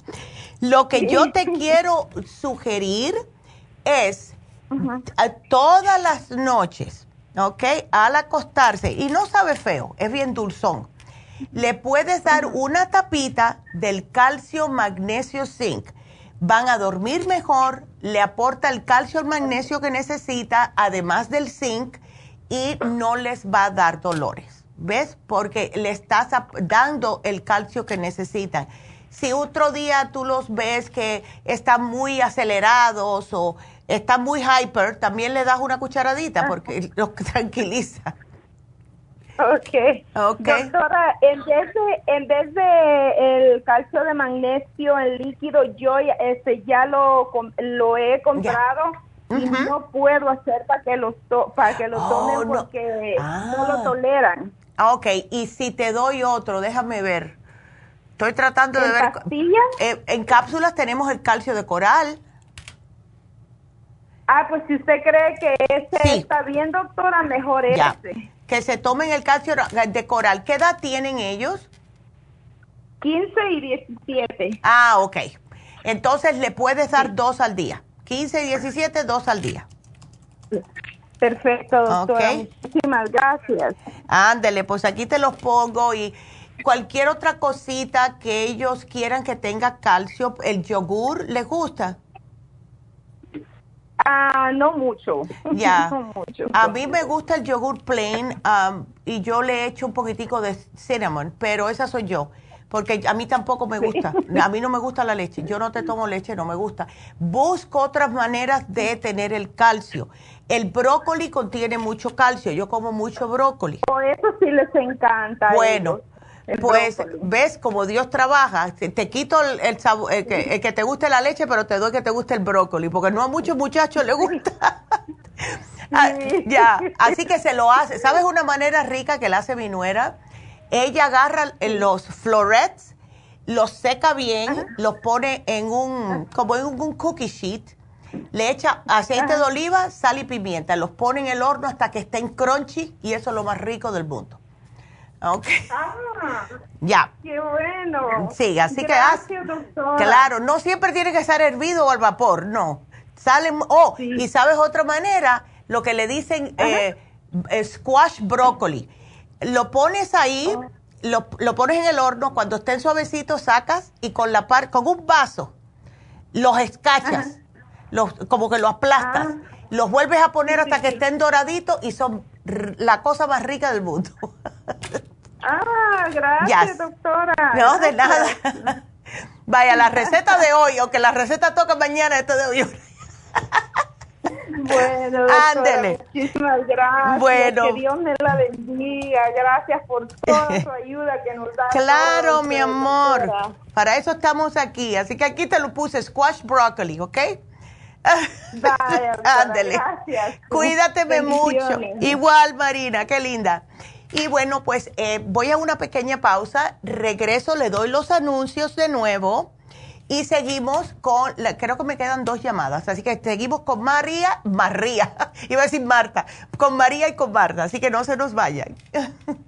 Lo que yo te quiero sugerir es todas las noches, ¿ok? Al acostarse, y no sabe feo, es bien dulzón, le puedes dar una tapita del calcio magnesio zinc. Van a dormir mejor, le aporta el calcio, el magnesio que necesita, además del zinc, y no les va a dar dolores. ¿Ves? Porque le estás dando el calcio que necesitan si otro día tú los ves que están muy acelerados o están muy hyper, también le das una cucharadita porque los tranquiliza. Ok. okay. Doctora, en vez de, en vez de el calcio de magnesio en líquido, yo este ya lo, lo he comprado y no puedo hacer para que lo, para que lo oh, tomen porque no. lo ah. toleran. Ah, ok, y si te doy otro, déjame ver. Estoy tratando de ver. Eh, en cápsulas tenemos el calcio de coral. Ah, pues si usted cree que ese está bien, doctora, mejor ese. Que se tomen el calcio de coral. ¿Qué edad tienen ellos? 15 y 17. Ah, ok. Entonces le puedes dar dos al día. 15 y 17, dos al día. Perfecto, doctora. Muchísimas gracias. Ándele, pues aquí te los pongo y cualquier otra cosita que ellos quieran que tenga calcio, el yogur, ¿les gusta? Ah, no mucho. Ya. A mí me gusta el yogur plain um, y yo le echo un poquitico de cinnamon, pero esa soy yo. Porque a mí tampoco me gusta. A mí no me gusta la leche. Yo no te tomo leche, no me gusta. Busco otras maneras de tener el calcio. El brócoli contiene mucho calcio. Yo como mucho brócoli. Por eso sí les encanta. Bueno. Pues ves como Dios trabaja, te, quito el, sabor, el, que, te guste la leche, pero te doy que te guste el brócoli, porque no a muchos muchachos les gusta. Ah, ya, así que se lo hace. ¿Sabes una manera rica que la hace mi nuera? Ella agarra los florets, los seca bien, los pone en un, como en un cookie sheet, le echa aceite de oliva, sal y pimienta, los pone en el horno hasta que estén crunchy y eso es lo más rico del mundo. Ok. Ah, ya. Qué bueno. Sí, así que Claro, no siempre tiene que estar hervido o al vapor, no. Salen, oh, y sabes otra manera, lo que le dicen eh, squash brócoli. Lo pones ahí, oh. lo, lo, pones en el horno, cuando estén suavecitos sacas y con la par, con un vaso los escachas, los, como que lo aplastas, ah. los vuelves a poner hasta que estén doraditos y son la cosa más rica del mundo. Ah, gracias, doctora. No, de nada. Vaya, la receta de hoy, o que la receta toca mañana, esto de hoy. Bueno, Ándele. muchísimas gracias. Bueno. Que Dios me la bendiga. Gracias por toda su ayuda que nos da. Claro, mi amor. Para eso estamos aquí. Así que aquí te lo puse squash broccoli, ¿ok? Ándele. Gracias. Cuídateme mucho. Igual, Marina, qué linda. Y bueno, pues eh, voy a una pequeña pausa, regreso, le doy los anuncios de nuevo y seguimos con, creo que me quedan dos llamadas, así que seguimos con María, María, iba a decir Marta, con María y con Marta, así que no se nos vayan.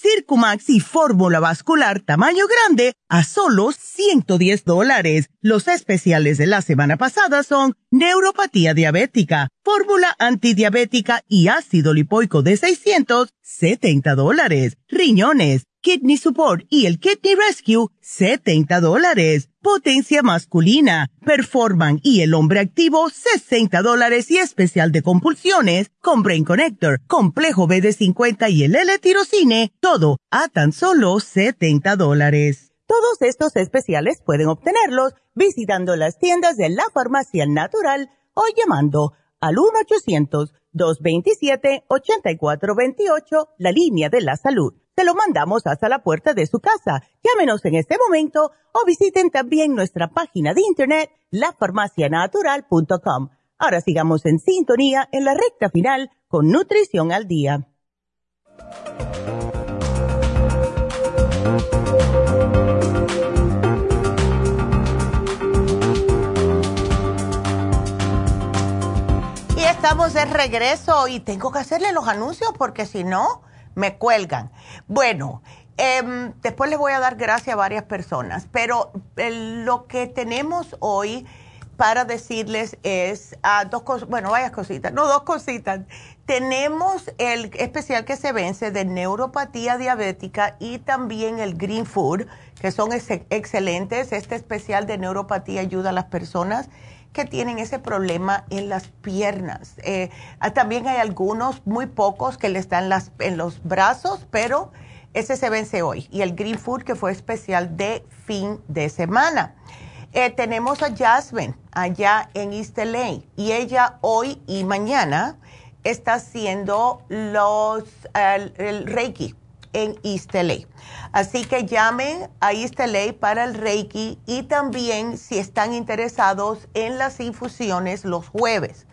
Circumax y fórmula vascular tamaño grande a solo 110 dólares. Los especiales de la semana pasada son neuropatía diabética, fórmula antidiabética y ácido lipoico de 670 dólares. Riñones, Kidney Support y el Kidney Rescue, 70 dólares. Potencia masculina, Performan y el hombre activo, 60 dólares y especial de compulsiones, con Brain Connector, complejo BD50 y el L-tirocine, todo a tan solo 70 dólares. Todos estos especiales pueden obtenerlos visitando las tiendas de la farmacia natural o llamando al 1-800-227-8428, la línea de la salud te lo mandamos hasta la puerta de su casa. Llámenos en este momento o visiten también nuestra página de internet, lafarmacianatural.com. Ahora sigamos en sintonía en la recta final con Nutrición al Día. Y estamos de regreso y tengo que hacerle los anuncios porque si no me cuelgan. Bueno, em, después les voy a dar gracias a varias personas, pero lo que tenemos hoy para decirles es a dos cosas, bueno, varias cositas, no dos cositas. Tenemos el especial que se vence de neuropatía diabética y también el Green Food, que son excelentes. Este especial de neuropatía ayuda a las personas que tienen ese problema en las piernas. Eh, ah, también hay algunos, muy pocos, que le están las, en los brazos, pero ese se vence hoy. Y el Green Food, que fue especial de fin de semana. Eh, tenemos a Jasmine allá en East LA y ella hoy y mañana está haciendo los, el Reiki en LA. Así que llamen a LA para el Reiki y también si están interesados en las infusiones los jueves.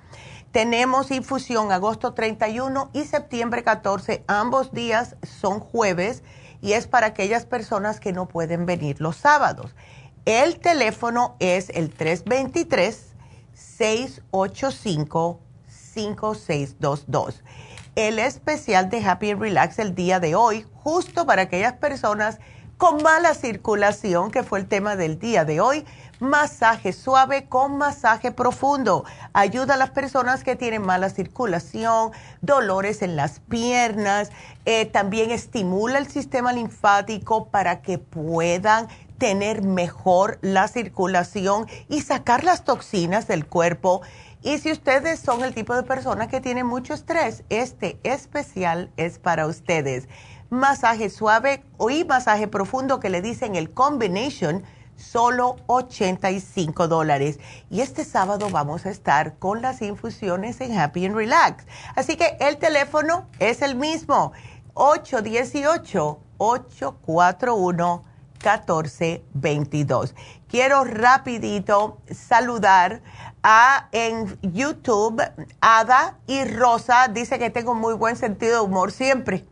Tenemos infusión agosto 31 y septiembre 14. Ambos días son jueves y es para aquellas personas que no pueden venir los sábados. El teléfono es el 323-685-5622. El especial de Happy Relax el día de hoy, justo para aquellas personas con mala circulación, que fue el tema del día de hoy masaje suave con masaje profundo. Ayuda a las personas que tienen mala circulación, dolores en las piernas, eh, también estimula el sistema linfático para que puedan tener mejor la circulación y sacar las toxinas del cuerpo. Y si ustedes son el tipo de personas que tienen mucho estrés, este especial es para ustedes. Masaje suave y masaje profundo que le dicen el combination solo 85 dólares. Y este sábado vamos a estar con las infusiones en Happy and Relax. Así que el teléfono es el mismo, 818-841-1422. Quiero rapidito saludar a en YouTube, Ada y Rosa. Dice que tengo muy buen sentido de humor siempre.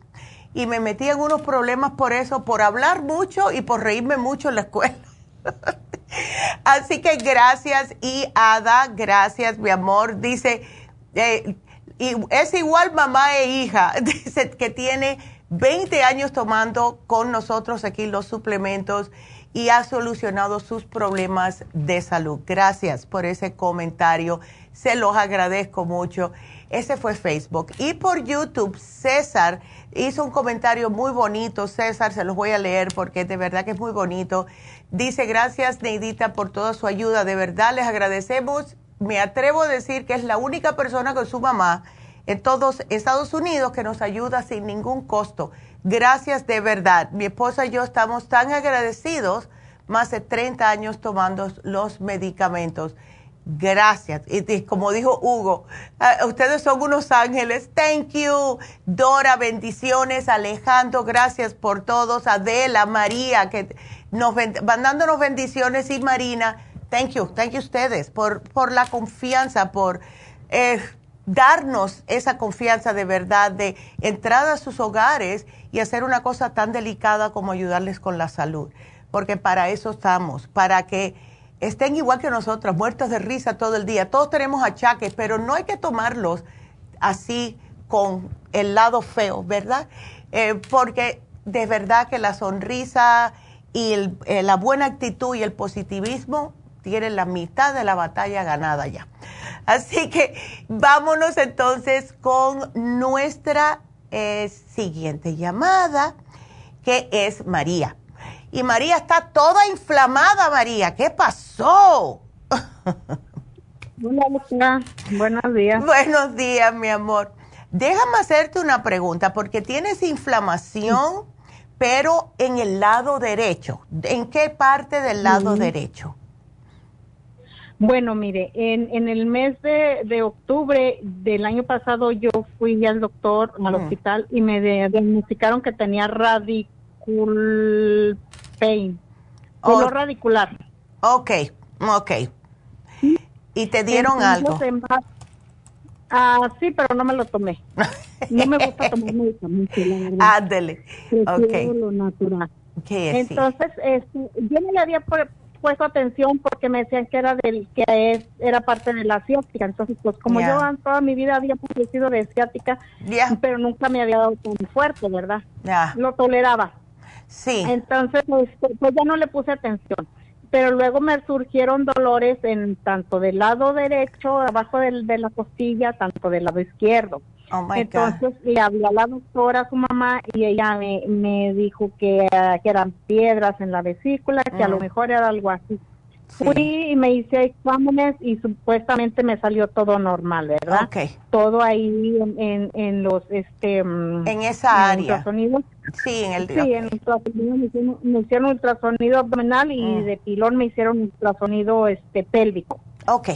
Y me metí en unos problemas por eso, por hablar mucho y por reírme mucho en la escuela. Así que gracias y Ada, gracias mi amor. Dice, eh, y es igual mamá e hija, dice que tiene 20 años tomando con nosotros aquí los suplementos y ha solucionado sus problemas de salud. Gracias por ese comentario, se los agradezco mucho. Ese fue Facebook. Y por YouTube, César hizo un comentario muy bonito. César, se los voy a leer porque de verdad que es muy bonito. Dice, gracias Neidita por toda su ayuda. De verdad les agradecemos. Me atrevo a decir que es la única persona con su mamá en todos Estados Unidos que nos ayuda sin ningún costo. Gracias de verdad. Mi esposa y yo estamos tan agradecidos, más de 30 años tomando los medicamentos. Gracias. Y, como dijo Hugo, ah, ustedes son unos ángeles. Thank you. Dora, bendiciones. Alejandro, gracias por todos. Adela, María, que nos van dándonos bendiciones. Y Marina, thank you. Thank you ustedes por, por la confianza, por eh, darnos esa confianza de verdad de entrar a sus hogares y hacer una cosa tan delicada como ayudarles con la salud. Porque para eso estamos, para que estén igual que nosotras, muertas de risa todo el día. Todos tenemos achaques, pero no hay que tomarlos así con el lado feo, ¿verdad? Eh, porque de verdad que la sonrisa y eh, la buena actitud y el positivismo tienen la mitad de la batalla ganada ya. Así que vámonos entonces con nuestra eh, siguiente llamada, que es María. Y María está toda inflamada, María. ¿Qué pasó? Hola, Buenos días. Buenos días, mi amor. Déjame hacerte una pregunta, porque tienes inflamación, pero en el lado derecho. ¿En qué parte del lado derecho? Bueno, mire, en, en el mes de, octubre del año pasado yo fui al doctor, al hospital, y me diagnosticaron que tenía radicul pain, dolor radicular. Ok, ok. ¿Y te dieron algo? Ah, sí, pero no me lo tomé. No me gusta tomar medicamentos, la verdad. Ok. lo natural. Entonces, este, yo no le había puesto atención porque me decían que era del que es, era parte de la asiática. Entonces, pues como yo toda mi vida había padecido de asiática, pero nunca me había dado tan fuerte, ¿verdad? Lo toleraba. Sí. Entonces, este, pues ya no le puse atención. Pero luego me surgieron dolores en tanto del lado derecho, abajo del, de la costilla, tanto del lado izquierdo. Oh Entonces le hablé a la doctora, a su mamá, y ella me, me dijo que, que, eran piedras en la vesícula, que a lo mm. mejor era algo así. Fui y me hice exámenes y supuestamente me salió todo normal, ¿verdad? Ok. Todo ahí en, en, los, este... Mm, en esa área. Sí, en el... Sí, en ultrasonido me hicieron, me hicieron ultrasonido abdominal y mm. de pilón me hicieron ultrasonido este pélvico. Ok.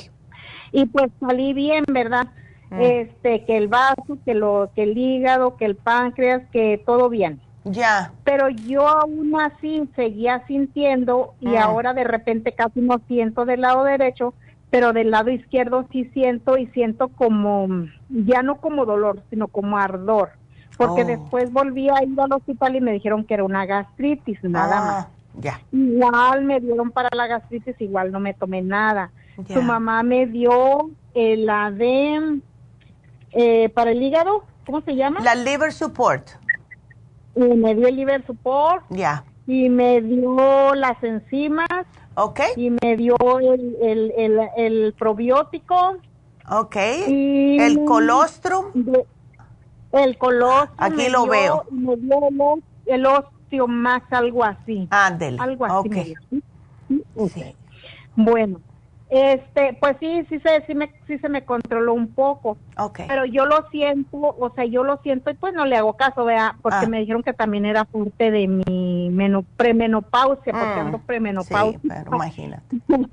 Y pues salí bien, ¿verdad? Mm. Este, que el vaso, que, lo, que el hígado, que el páncreas, que todo bien. Ya. Pero yo aún así seguía sintiendo y ah. ahora de repente casi no siento del lado derecho, pero del lado izquierdo sí siento y siento como, ya no como dolor, sino como ardor. Porque oh. después volví a ir al hospital y me dijeron que era una gastritis, nada ah, más. Ya. Igual me dieron para la gastritis, igual no me tomé nada. Su mamá me dio la de eh, para el hígado, ¿cómo se llama? La liver support y me dio el liver support. Ya. Y me dio las enzimas. Ok. Y me dio el, el, el, el probiótico. Ok. Y el colostrum. el colostrum. Aquí lo veo. Me dio el, el más algo así. Ándele. Algo así. Okay. Sí. Bueno, este, pues sí, sí se, sí, me, sí se me controló un poco. Okay. Pero yo lo siento, o sea, yo lo siento y pues no le hago caso, vea, porque ah. me dijeron que también era fuerte de mi meno, premenopausia, porque mm. ando premenopausia. Sí, pero imagínate.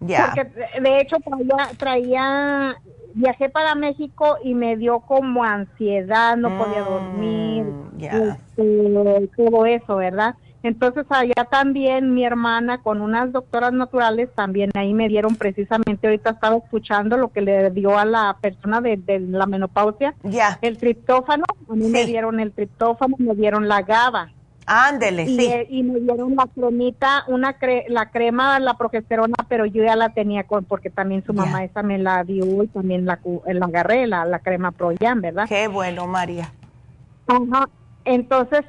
ya. Porque de hecho traía, traía, viajé para México y me dio como ansiedad, no podía dormir, mm, este, todo eso, ¿verdad? Entonces allá también mi hermana con unas doctoras naturales también ahí me dieron precisamente, ahorita estaba escuchando lo que le dio a la persona de, la menopausia, ya el triptófano, a mí me dieron el triptófano, me dieron la GABA. Ándele, sí. Y me dieron la cremita, una la crema, la progesterona, pero yo ya la tenía con, porque también su mamá esa me la dio y también la, la agarré, la, la crema Proyan, ¿verdad? Qué bueno, María. Ajá. Entonces,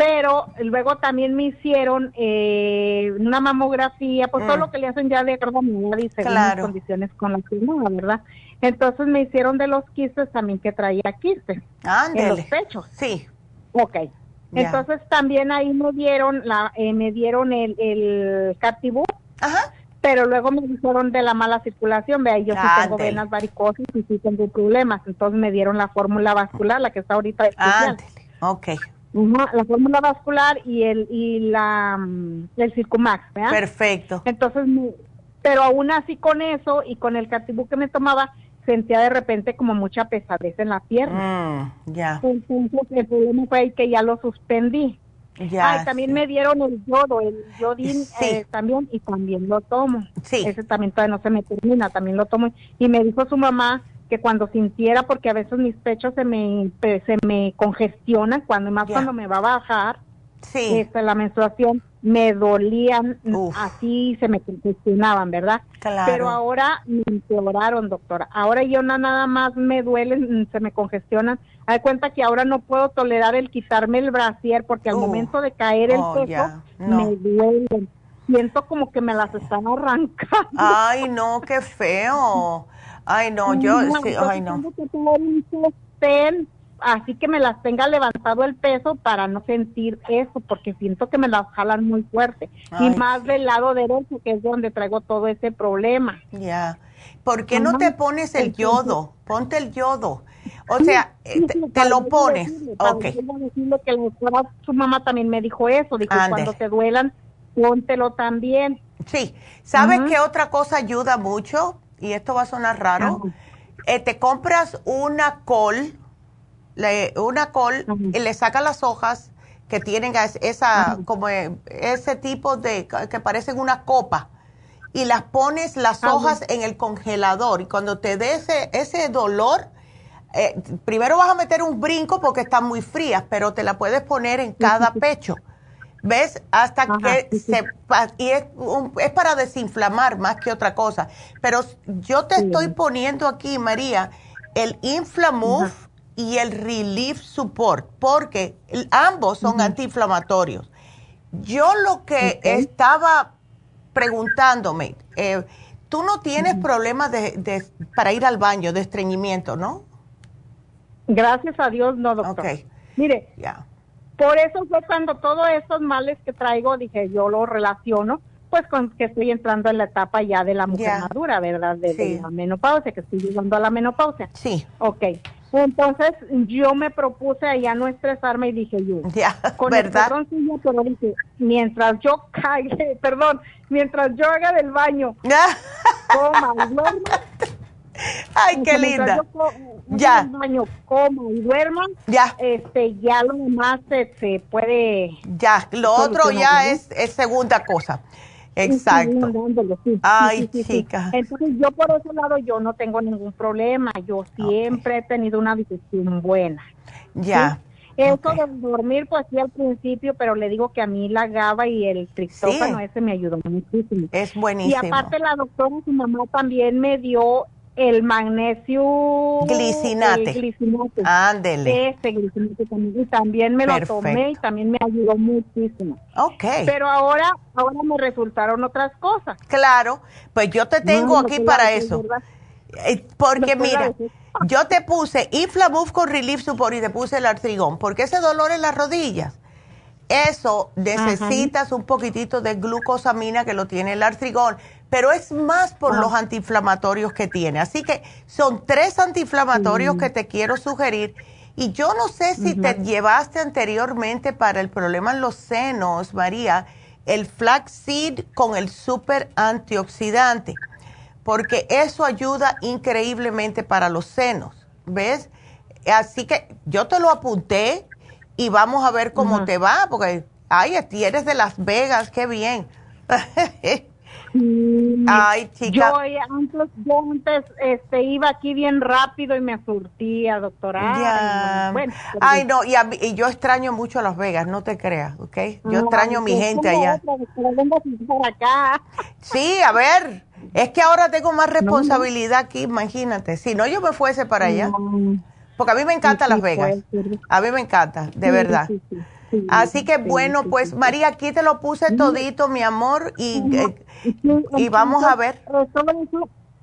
pero luego también me hicieron eh, una mamografía, pues todo mm. lo que le hacen ya de acuerdo y según las condiciones con las que ¿verdad? Entonces me hicieron de los quistes también que traía quistes en los pechos. Sí. Ok. Entonces también ahí me dieron la eh, me dieron el el Cartibú. Ajá. Pero luego me dijeron de la mala circulación, vea, yo sí tengo venas varicosas y sí tengo problemas, entonces me dieron la fórmula vascular, la que está ahorita especial. Ok la fórmula vascular y el y la mm, el Circumax, ¿verdad? Perfecto. Entonces, pero aún así con eso y con el Catibú que me tomaba, sentía de repente como mucha pesadez en la pierna. Mm, ya. Entonces, el problema fue que ya lo suspendí. Ya. también me dieron el yodo, el yodín eh, también, y también lo tomo. Sí. Ese también todavía no se me termina, también lo tomo. Y me dijo su mamá que cuando sintiera, porque a veces mis pechos se me, se me congestionan, cuando más cuando me va a bajar, sí. Este, la menstruación, me dolían, así se me congestionaban, ¿verdad? Claro. Pero ahora me empeoraron, doctora. Ahora yo no, nada más me duelen, se me congestionan. Hay cuenta que ahora no puedo tolerar el quitarme el brasier porque al momento de caer el oh, peso me duelen. Siento como que me las están arrancando. Ay, no, qué feo. Ay, no, yo, sí, ay, no. Tengo que tener un sostén, así que me las tenga levantado el peso para no sentir eso, porque siento que me las jalan muy fuerte. y más del lado derecho, que es donde traigo todo ese problema. Ya. ¿Por qué no te pones el yodo? Ponte el yodo. O sea, eh, te, lo pones. ok. que su mamá también me dijo eso, dijo, cuando te duelan, póntelo también. Sí. ¿Sabes qué otra cosa ayuda mucho? Y esto va a sonar raro, eh, te compras una col, una col y le sacas las hojas que tienen esa, como eh, ese tipo de, que parecen una copa, y las pones las hojas en el congelador y cuando te dé ese, ese dolor, eh, primero vas a meter un brinco porque están muy frías, pero te la puedes poner en cada pecho. ¿Ves? Hasta que se... Y es, es, para desinflamar más que otra cosa. Pero yo te estoy poniendo aquí, María, el Inflamove y el Relief Support, porque ambos son antiinflamatorios. Yo lo que estaba preguntándome, eh, tú no tienes problemas de, para ir al baño, de estreñimiento, ¿no? Gracias a Dios, no, doctor. Mire, ya por eso fue cuando todos esos males que traigo, dije, yo lo relaciono pues con que estoy entrando en la etapa ya de la mujer madura, ¿verdad? De, la menopausia, que estoy llegando a la menopausia. Sí. Ok. Entonces yo me propuse a ya no estresarme y dije yo, ya, con ¿verdad? El pero dije, mientras yo caiga, perdón, mientras yo haga del baño, coma duerma. Ay, qué linda. Yo ya. Del baño, coma y duerma. Ya. Este, ya lo demás se, puede. Ya, lo otro ya es, es segunda cosa. Exacto. Ay, chica. Entonces yo por ese lado yo no tengo ningún problema. Yo siempre he tenido una digestión buena. Ya. Eso de dormir, pues sí al principio, pero le digo que a mí la GABA y el triptófano ese me ayudó muchísimo. Es buenísimo. Y aparte la doctora, su mamá también me dio el magnesio glicinate. glicinate. Ándele. Ese glicinate también. Y también me lo tomé y también me ayudó muchísimo. Ok. Pero ahora, ahora me resultaron otras cosas. Claro, pues yo te tengo aquí para eso. Eh, porque mira, yo te puse Inflamuf con Relief Support y te puse el artrigón, porque ese dolor en las rodillas, eso necesitas un poquitito de glucosamina que lo tiene el artrigón pero es más por los antiinflamatorios que tiene. Así que son tres antiinflamatorios que te quiero sugerir. Y yo no sé si te llevaste anteriormente para el problema en los senos, María, el flaxseed con el super antioxidante, porque eso ayuda increíblemente para los senos, ¿ves? Así que yo te lo apunté y vamos a ver cómo te va, porque, ay, eres de Las Vegas, qué bien. Ay, chica. Yo antes, yo antes este, iba aquí bien rápido y me surtía, doctora. Bueno, Ay, no, y, yo extraño mucho a Las Vegas, no te creas, ¿ok? Yo extraño a mi gente allá. Sí, a ver, es que ahora tengo más responsabilidad aquí, imagínate. Si no, yo me fuese para allá. Porque a mí me encanta Las Vegas. A mí me encanta, de verdad. Así que bueno, pues María, aquí te lo puse todito, mi amor, y, eh, y vamos a ver.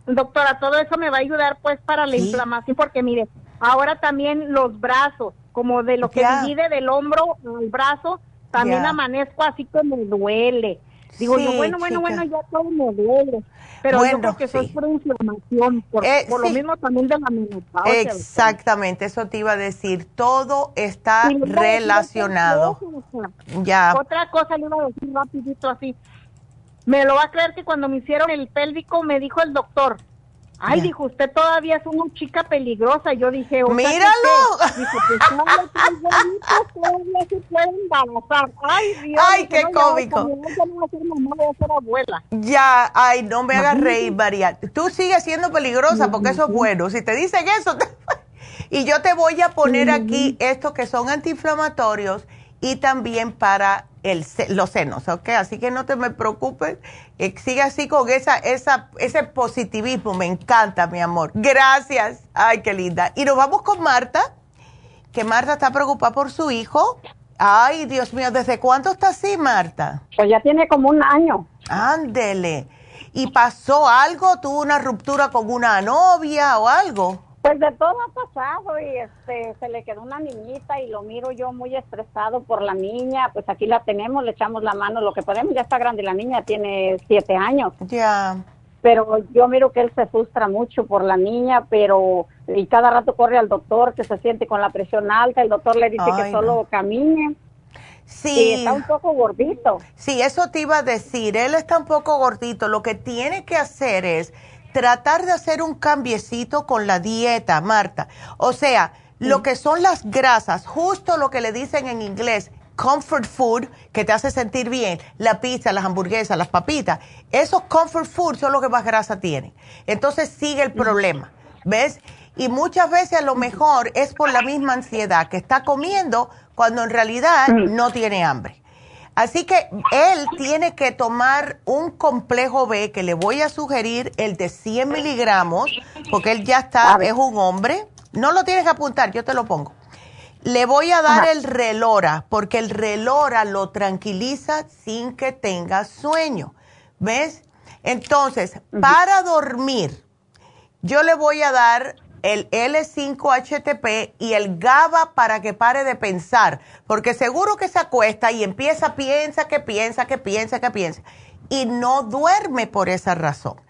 doctora, todo eso me va a ayudar pues para la inflamación, porque mire, ahora también los brazos, como de lo que divide del hombro al brazo, también amanezco así como me duele. Digo yo, bueno, bueno, bueno, ya todo me duele. Pero yo creo que eso es por inflamación, por, eh, lo mismo también de la menopausia. Exactamente, eso te iba a decir. Todo está relacionado. ya. Otra cosa le iba a decir rapidito así. Me lo va a creer que cuando me hicieron el pélvico me dijo el doctor, Ay, dijo, usted todavía es una chica peligrosa. Yo dije, ¡míralo! Dijo, pues todavía se puede embarazar. Ay, Dios. Ay, qué cómico. Ya, ay, no me hagas reír, María. Tú sigues siendo peligrosa porque eso es bueno. Si te dicen eso, y yo te voy a poner aquí estos que son antiinflamatorios y también para el, los senos, ¿ok? Así que no te me preocupes, eh, sigue así con esa, esa, ese positivismo, me encanta, mi amor. Gracias, ay, qué linda. Y nos vamos con Marta, que Marta está preocupada por su hijo. Ay, Dios mío, ¿desde cuándo está así, Marta? Pues ya tiene como un año. Ándele. ¿Y pasó algo? ¿Tuvo una ruptura con una novia o algo? Pues de todo ha pasado y este se le quedó una niñita y lo miro yo muy estresado por la niña. Pues aquí la tenemos, le echamos la mano lo que podemos. Ya está grande la niña, tiene siete años. Ya. Pero yo miro que él se frustra mucho por la niña, pero y cada rato corre al doctor que se siente con la presión alta. El doctor le dice que solo camine. Sí. está un poco gordito. Sí, eso te iba a decir. Él está un poco gordito. Lo que tiene que hacer es tratar de hacer un cambiecito con la dieta, Marta. O sea, lo que son las grasas, justo lo que le dicen en inglés, comfort food, que te hace sentir bien, la pizza, las hamburguesas, las papitas, esos comfort food son los que más grasa tienen. Entonces sigue el problema, ¿ves? Y muchas veces a lo mejor es por la misma ansiedad que está comiendo cuando en realidad no tiene hambre. Así que él tiene que tomar un complejo B que le voy a sugerir, el de 100 miligramos, porque él ya está, es un hombre. No lo tienes que apuntar, yo te lo pongo. Le voy a dar el relora, porque el relora lo tranquiliza sin que tenga sueño. ¿Ves? Entonces, para dormir, yo le voy a dar el L5-HTP y el GABA para que pare de pensar, porque seguro que se acuesta y empieza, piensa, que piensa, que piensa, que piensa. y no duerme por esa razón.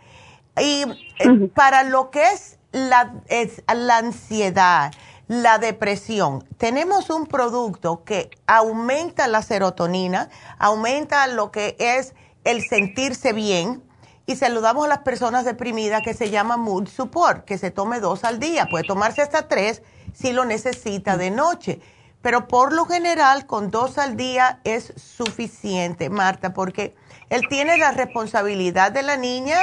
Y eh, para lo que es la, es la ansiedad, la depresión, tenemos un producto que aumenta la serotonina, aumenta lo que es el sentirse bien, y saludamos a las personas deprimidas que se llama Mood Support, que se tome dos al día. Puede tomarse hasta tres si lo necesita de noche. Pero por lo general, con dos al día es suficiente, Marta, porque él tiene la responsabilidad de la niña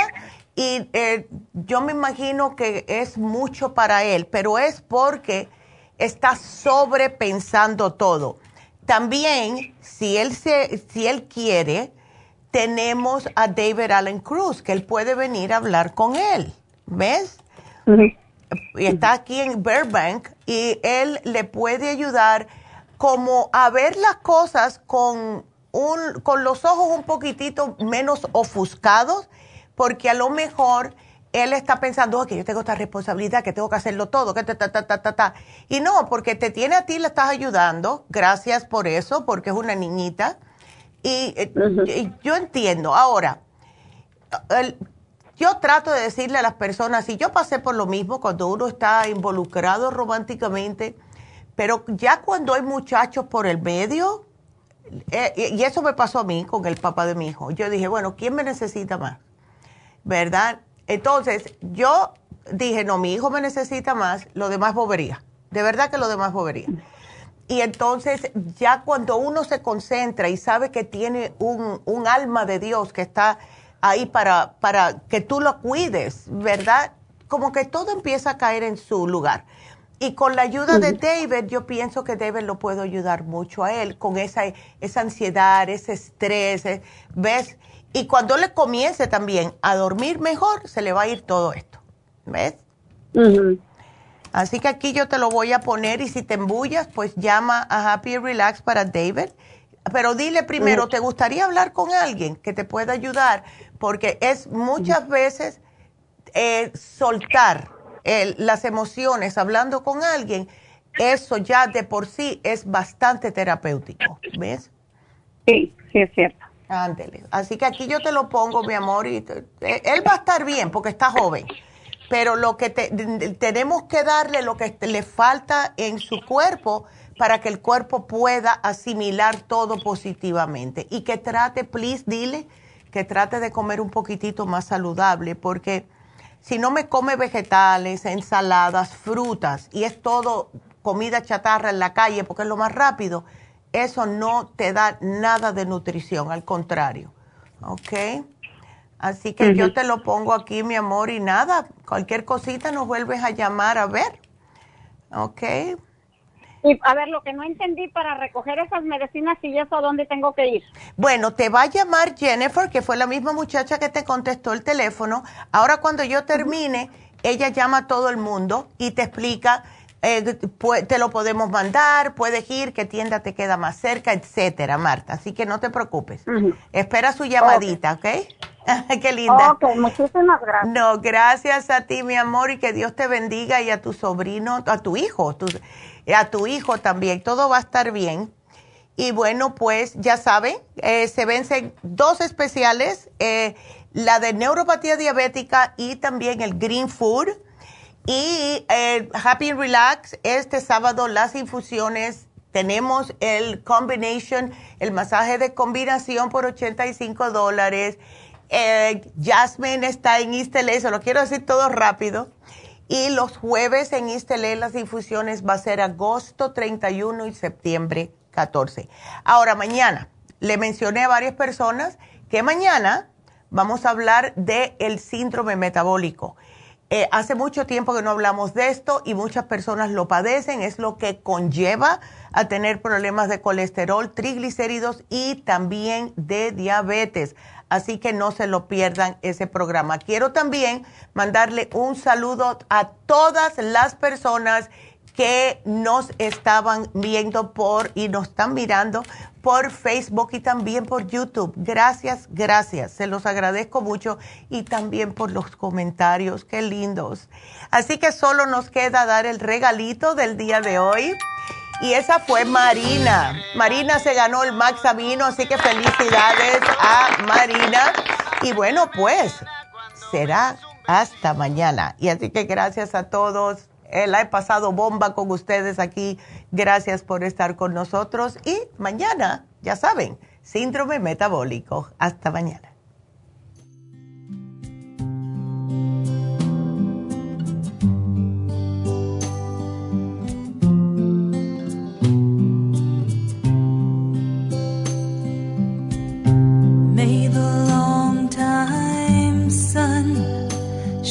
y eh, yo me imagino que es mucho para él, pero es porque está sobrepensando todo. También, si él, se, si él quiere, tenemos a David Allen Cruz, que él puede venir a hablar con él. ¿Ves? Y está aquí en Burbank y él le puede ayudar como a ver las cosas con, un, con los ojos un poquitito menos ofuscados, porque a lo mejor él está pensando, que yo tengo esta responsabilidad, que tengo que hacerlo todo, que ta, ta, ta, ta, ta, ta. Y no, porque te tiene a ti, le estás ayudando. Gracias por eso, porque es una niñita. Eh, y, yo entiendo. Ahora, yo trato de decirle a las personas, y yo pasé por lo mismo cuando uno está involucrado románticamente, pero ya cuando hay muchachos por el medio, eh, y eso me pasó a mí con el papá de mi hijo, yo dije, bueno, ¿quién me necesita más? ¿Verdad? Entonces, yo dije, no, mi hijo me necesita más, lo demás bobería. De verdad que lo demás bobería. Y entonces ya cuando uno se concentra y sabe que tiene un, un alma de Dios que está ahí para, para que tú lo cuides, ¿verdad? Como que todo empieza a caer en su lugar. Y con la ayuda de David, yo pienso que David lo puedo ayudar mucho a él con esa, esa ansiedad, ese estrés, eh, ¿ves? Y cuando le comience también a dormir mejor, se le va a ir todo esto, ¿ves? Así que aquí yo te lo voy a poner y si te embullas, pues llama a Happy Relax para David. Pero dile primero, ¿te gustaría hablar con alguien que te pueda ayudar? Porque es muchas veces eh, soltar las emociones hablando con alguien, eso ya de por sí es bastante terapéutico, ¿ves? Sí, sí es cierto. Ándele. Así que aquí yo te lo pongo, mi amor, y él va a estar bien porque está joven pero lo que tenemos que darle lo que le falta en su cuerpo para que el cuerpo pueda asimilar todo positivamente y que trate, please, dile que trate de comer un poquitito más saludable porque si no me come vegetales, ensaladas, frutas y es todo comida chatarra en la calle porque es lo más rápido, eso no te da nada de nutrición, al contrario. ¿Ok? Así que yo te lo pongo aquí, mi amor, y nada, cualquier cosita nos vuelves a llamar a ver. ¿Ok? Y a ver, lo que no entendí para recoger esas medicinas y eso, ¿a dónde tengo que ir? Bueno, te va a llamar Jennifer, que fue la misma muchacha que te contestó el teléfono. Ahora cuando yo termine, ella llama a todo el mundo y te explica, eh, te lo podemos mandar, puedes ir, qué tienda te queda más cerca, etcétera, Marta. Así que no te preocupes. Espera su llamadita, ¿ok? Qué linda. Ok, muchísimas gracias. No, gracias a ti, mi amor, y que Dios te bendiga y a tu sobrino, a tu hijo, a tu hijo también. Todo va a estar bien. Y bueno, pues ya saben, eh, se vencen dos especiales, eh, la de neuropatía diabética y también el Green Food. Y eh, Happy Relax, este sábado las infusiones tenemos el combination, el masaje de combinación por 85 dólares eh, Jasmine está en East se lo quiero decir todo rápido. Y los jueves en East las infusiones va a ser agosto 31 y septiembre 14. Ahora, mañana, le mencioné a varias personas que mañana vamos a hablar del el síndrome metabólico. Eh, hace mucho tiempo que no hablamos de esto y muchas personas lo padecen. Es lo que conlleva a tener problemas de colesterol, triglicéridos y también de diabetes así que no se lo pierdan ese programa. Quiero también mandarle un saludo a todas las personas que nos estaban viendo por y nos están mirando por Facebook y también por YouTube. Gracias, gracias. Se los agradezco mucho y también por los comentarios. Qué lindos. Así que solo nos queda dar el regalito del día de hoy. Y esa fue Marina. Marina se ganó el Max Amino, así que felicidades a Marina. Y bueno, pues será hasta mañana. Y así que gracias a todos. Eh, la he pasado bomba con ustedes aquí. Gracias por estar con nosotros. Y mañana, ya saben, síndrome metabólico. Hasta mañana.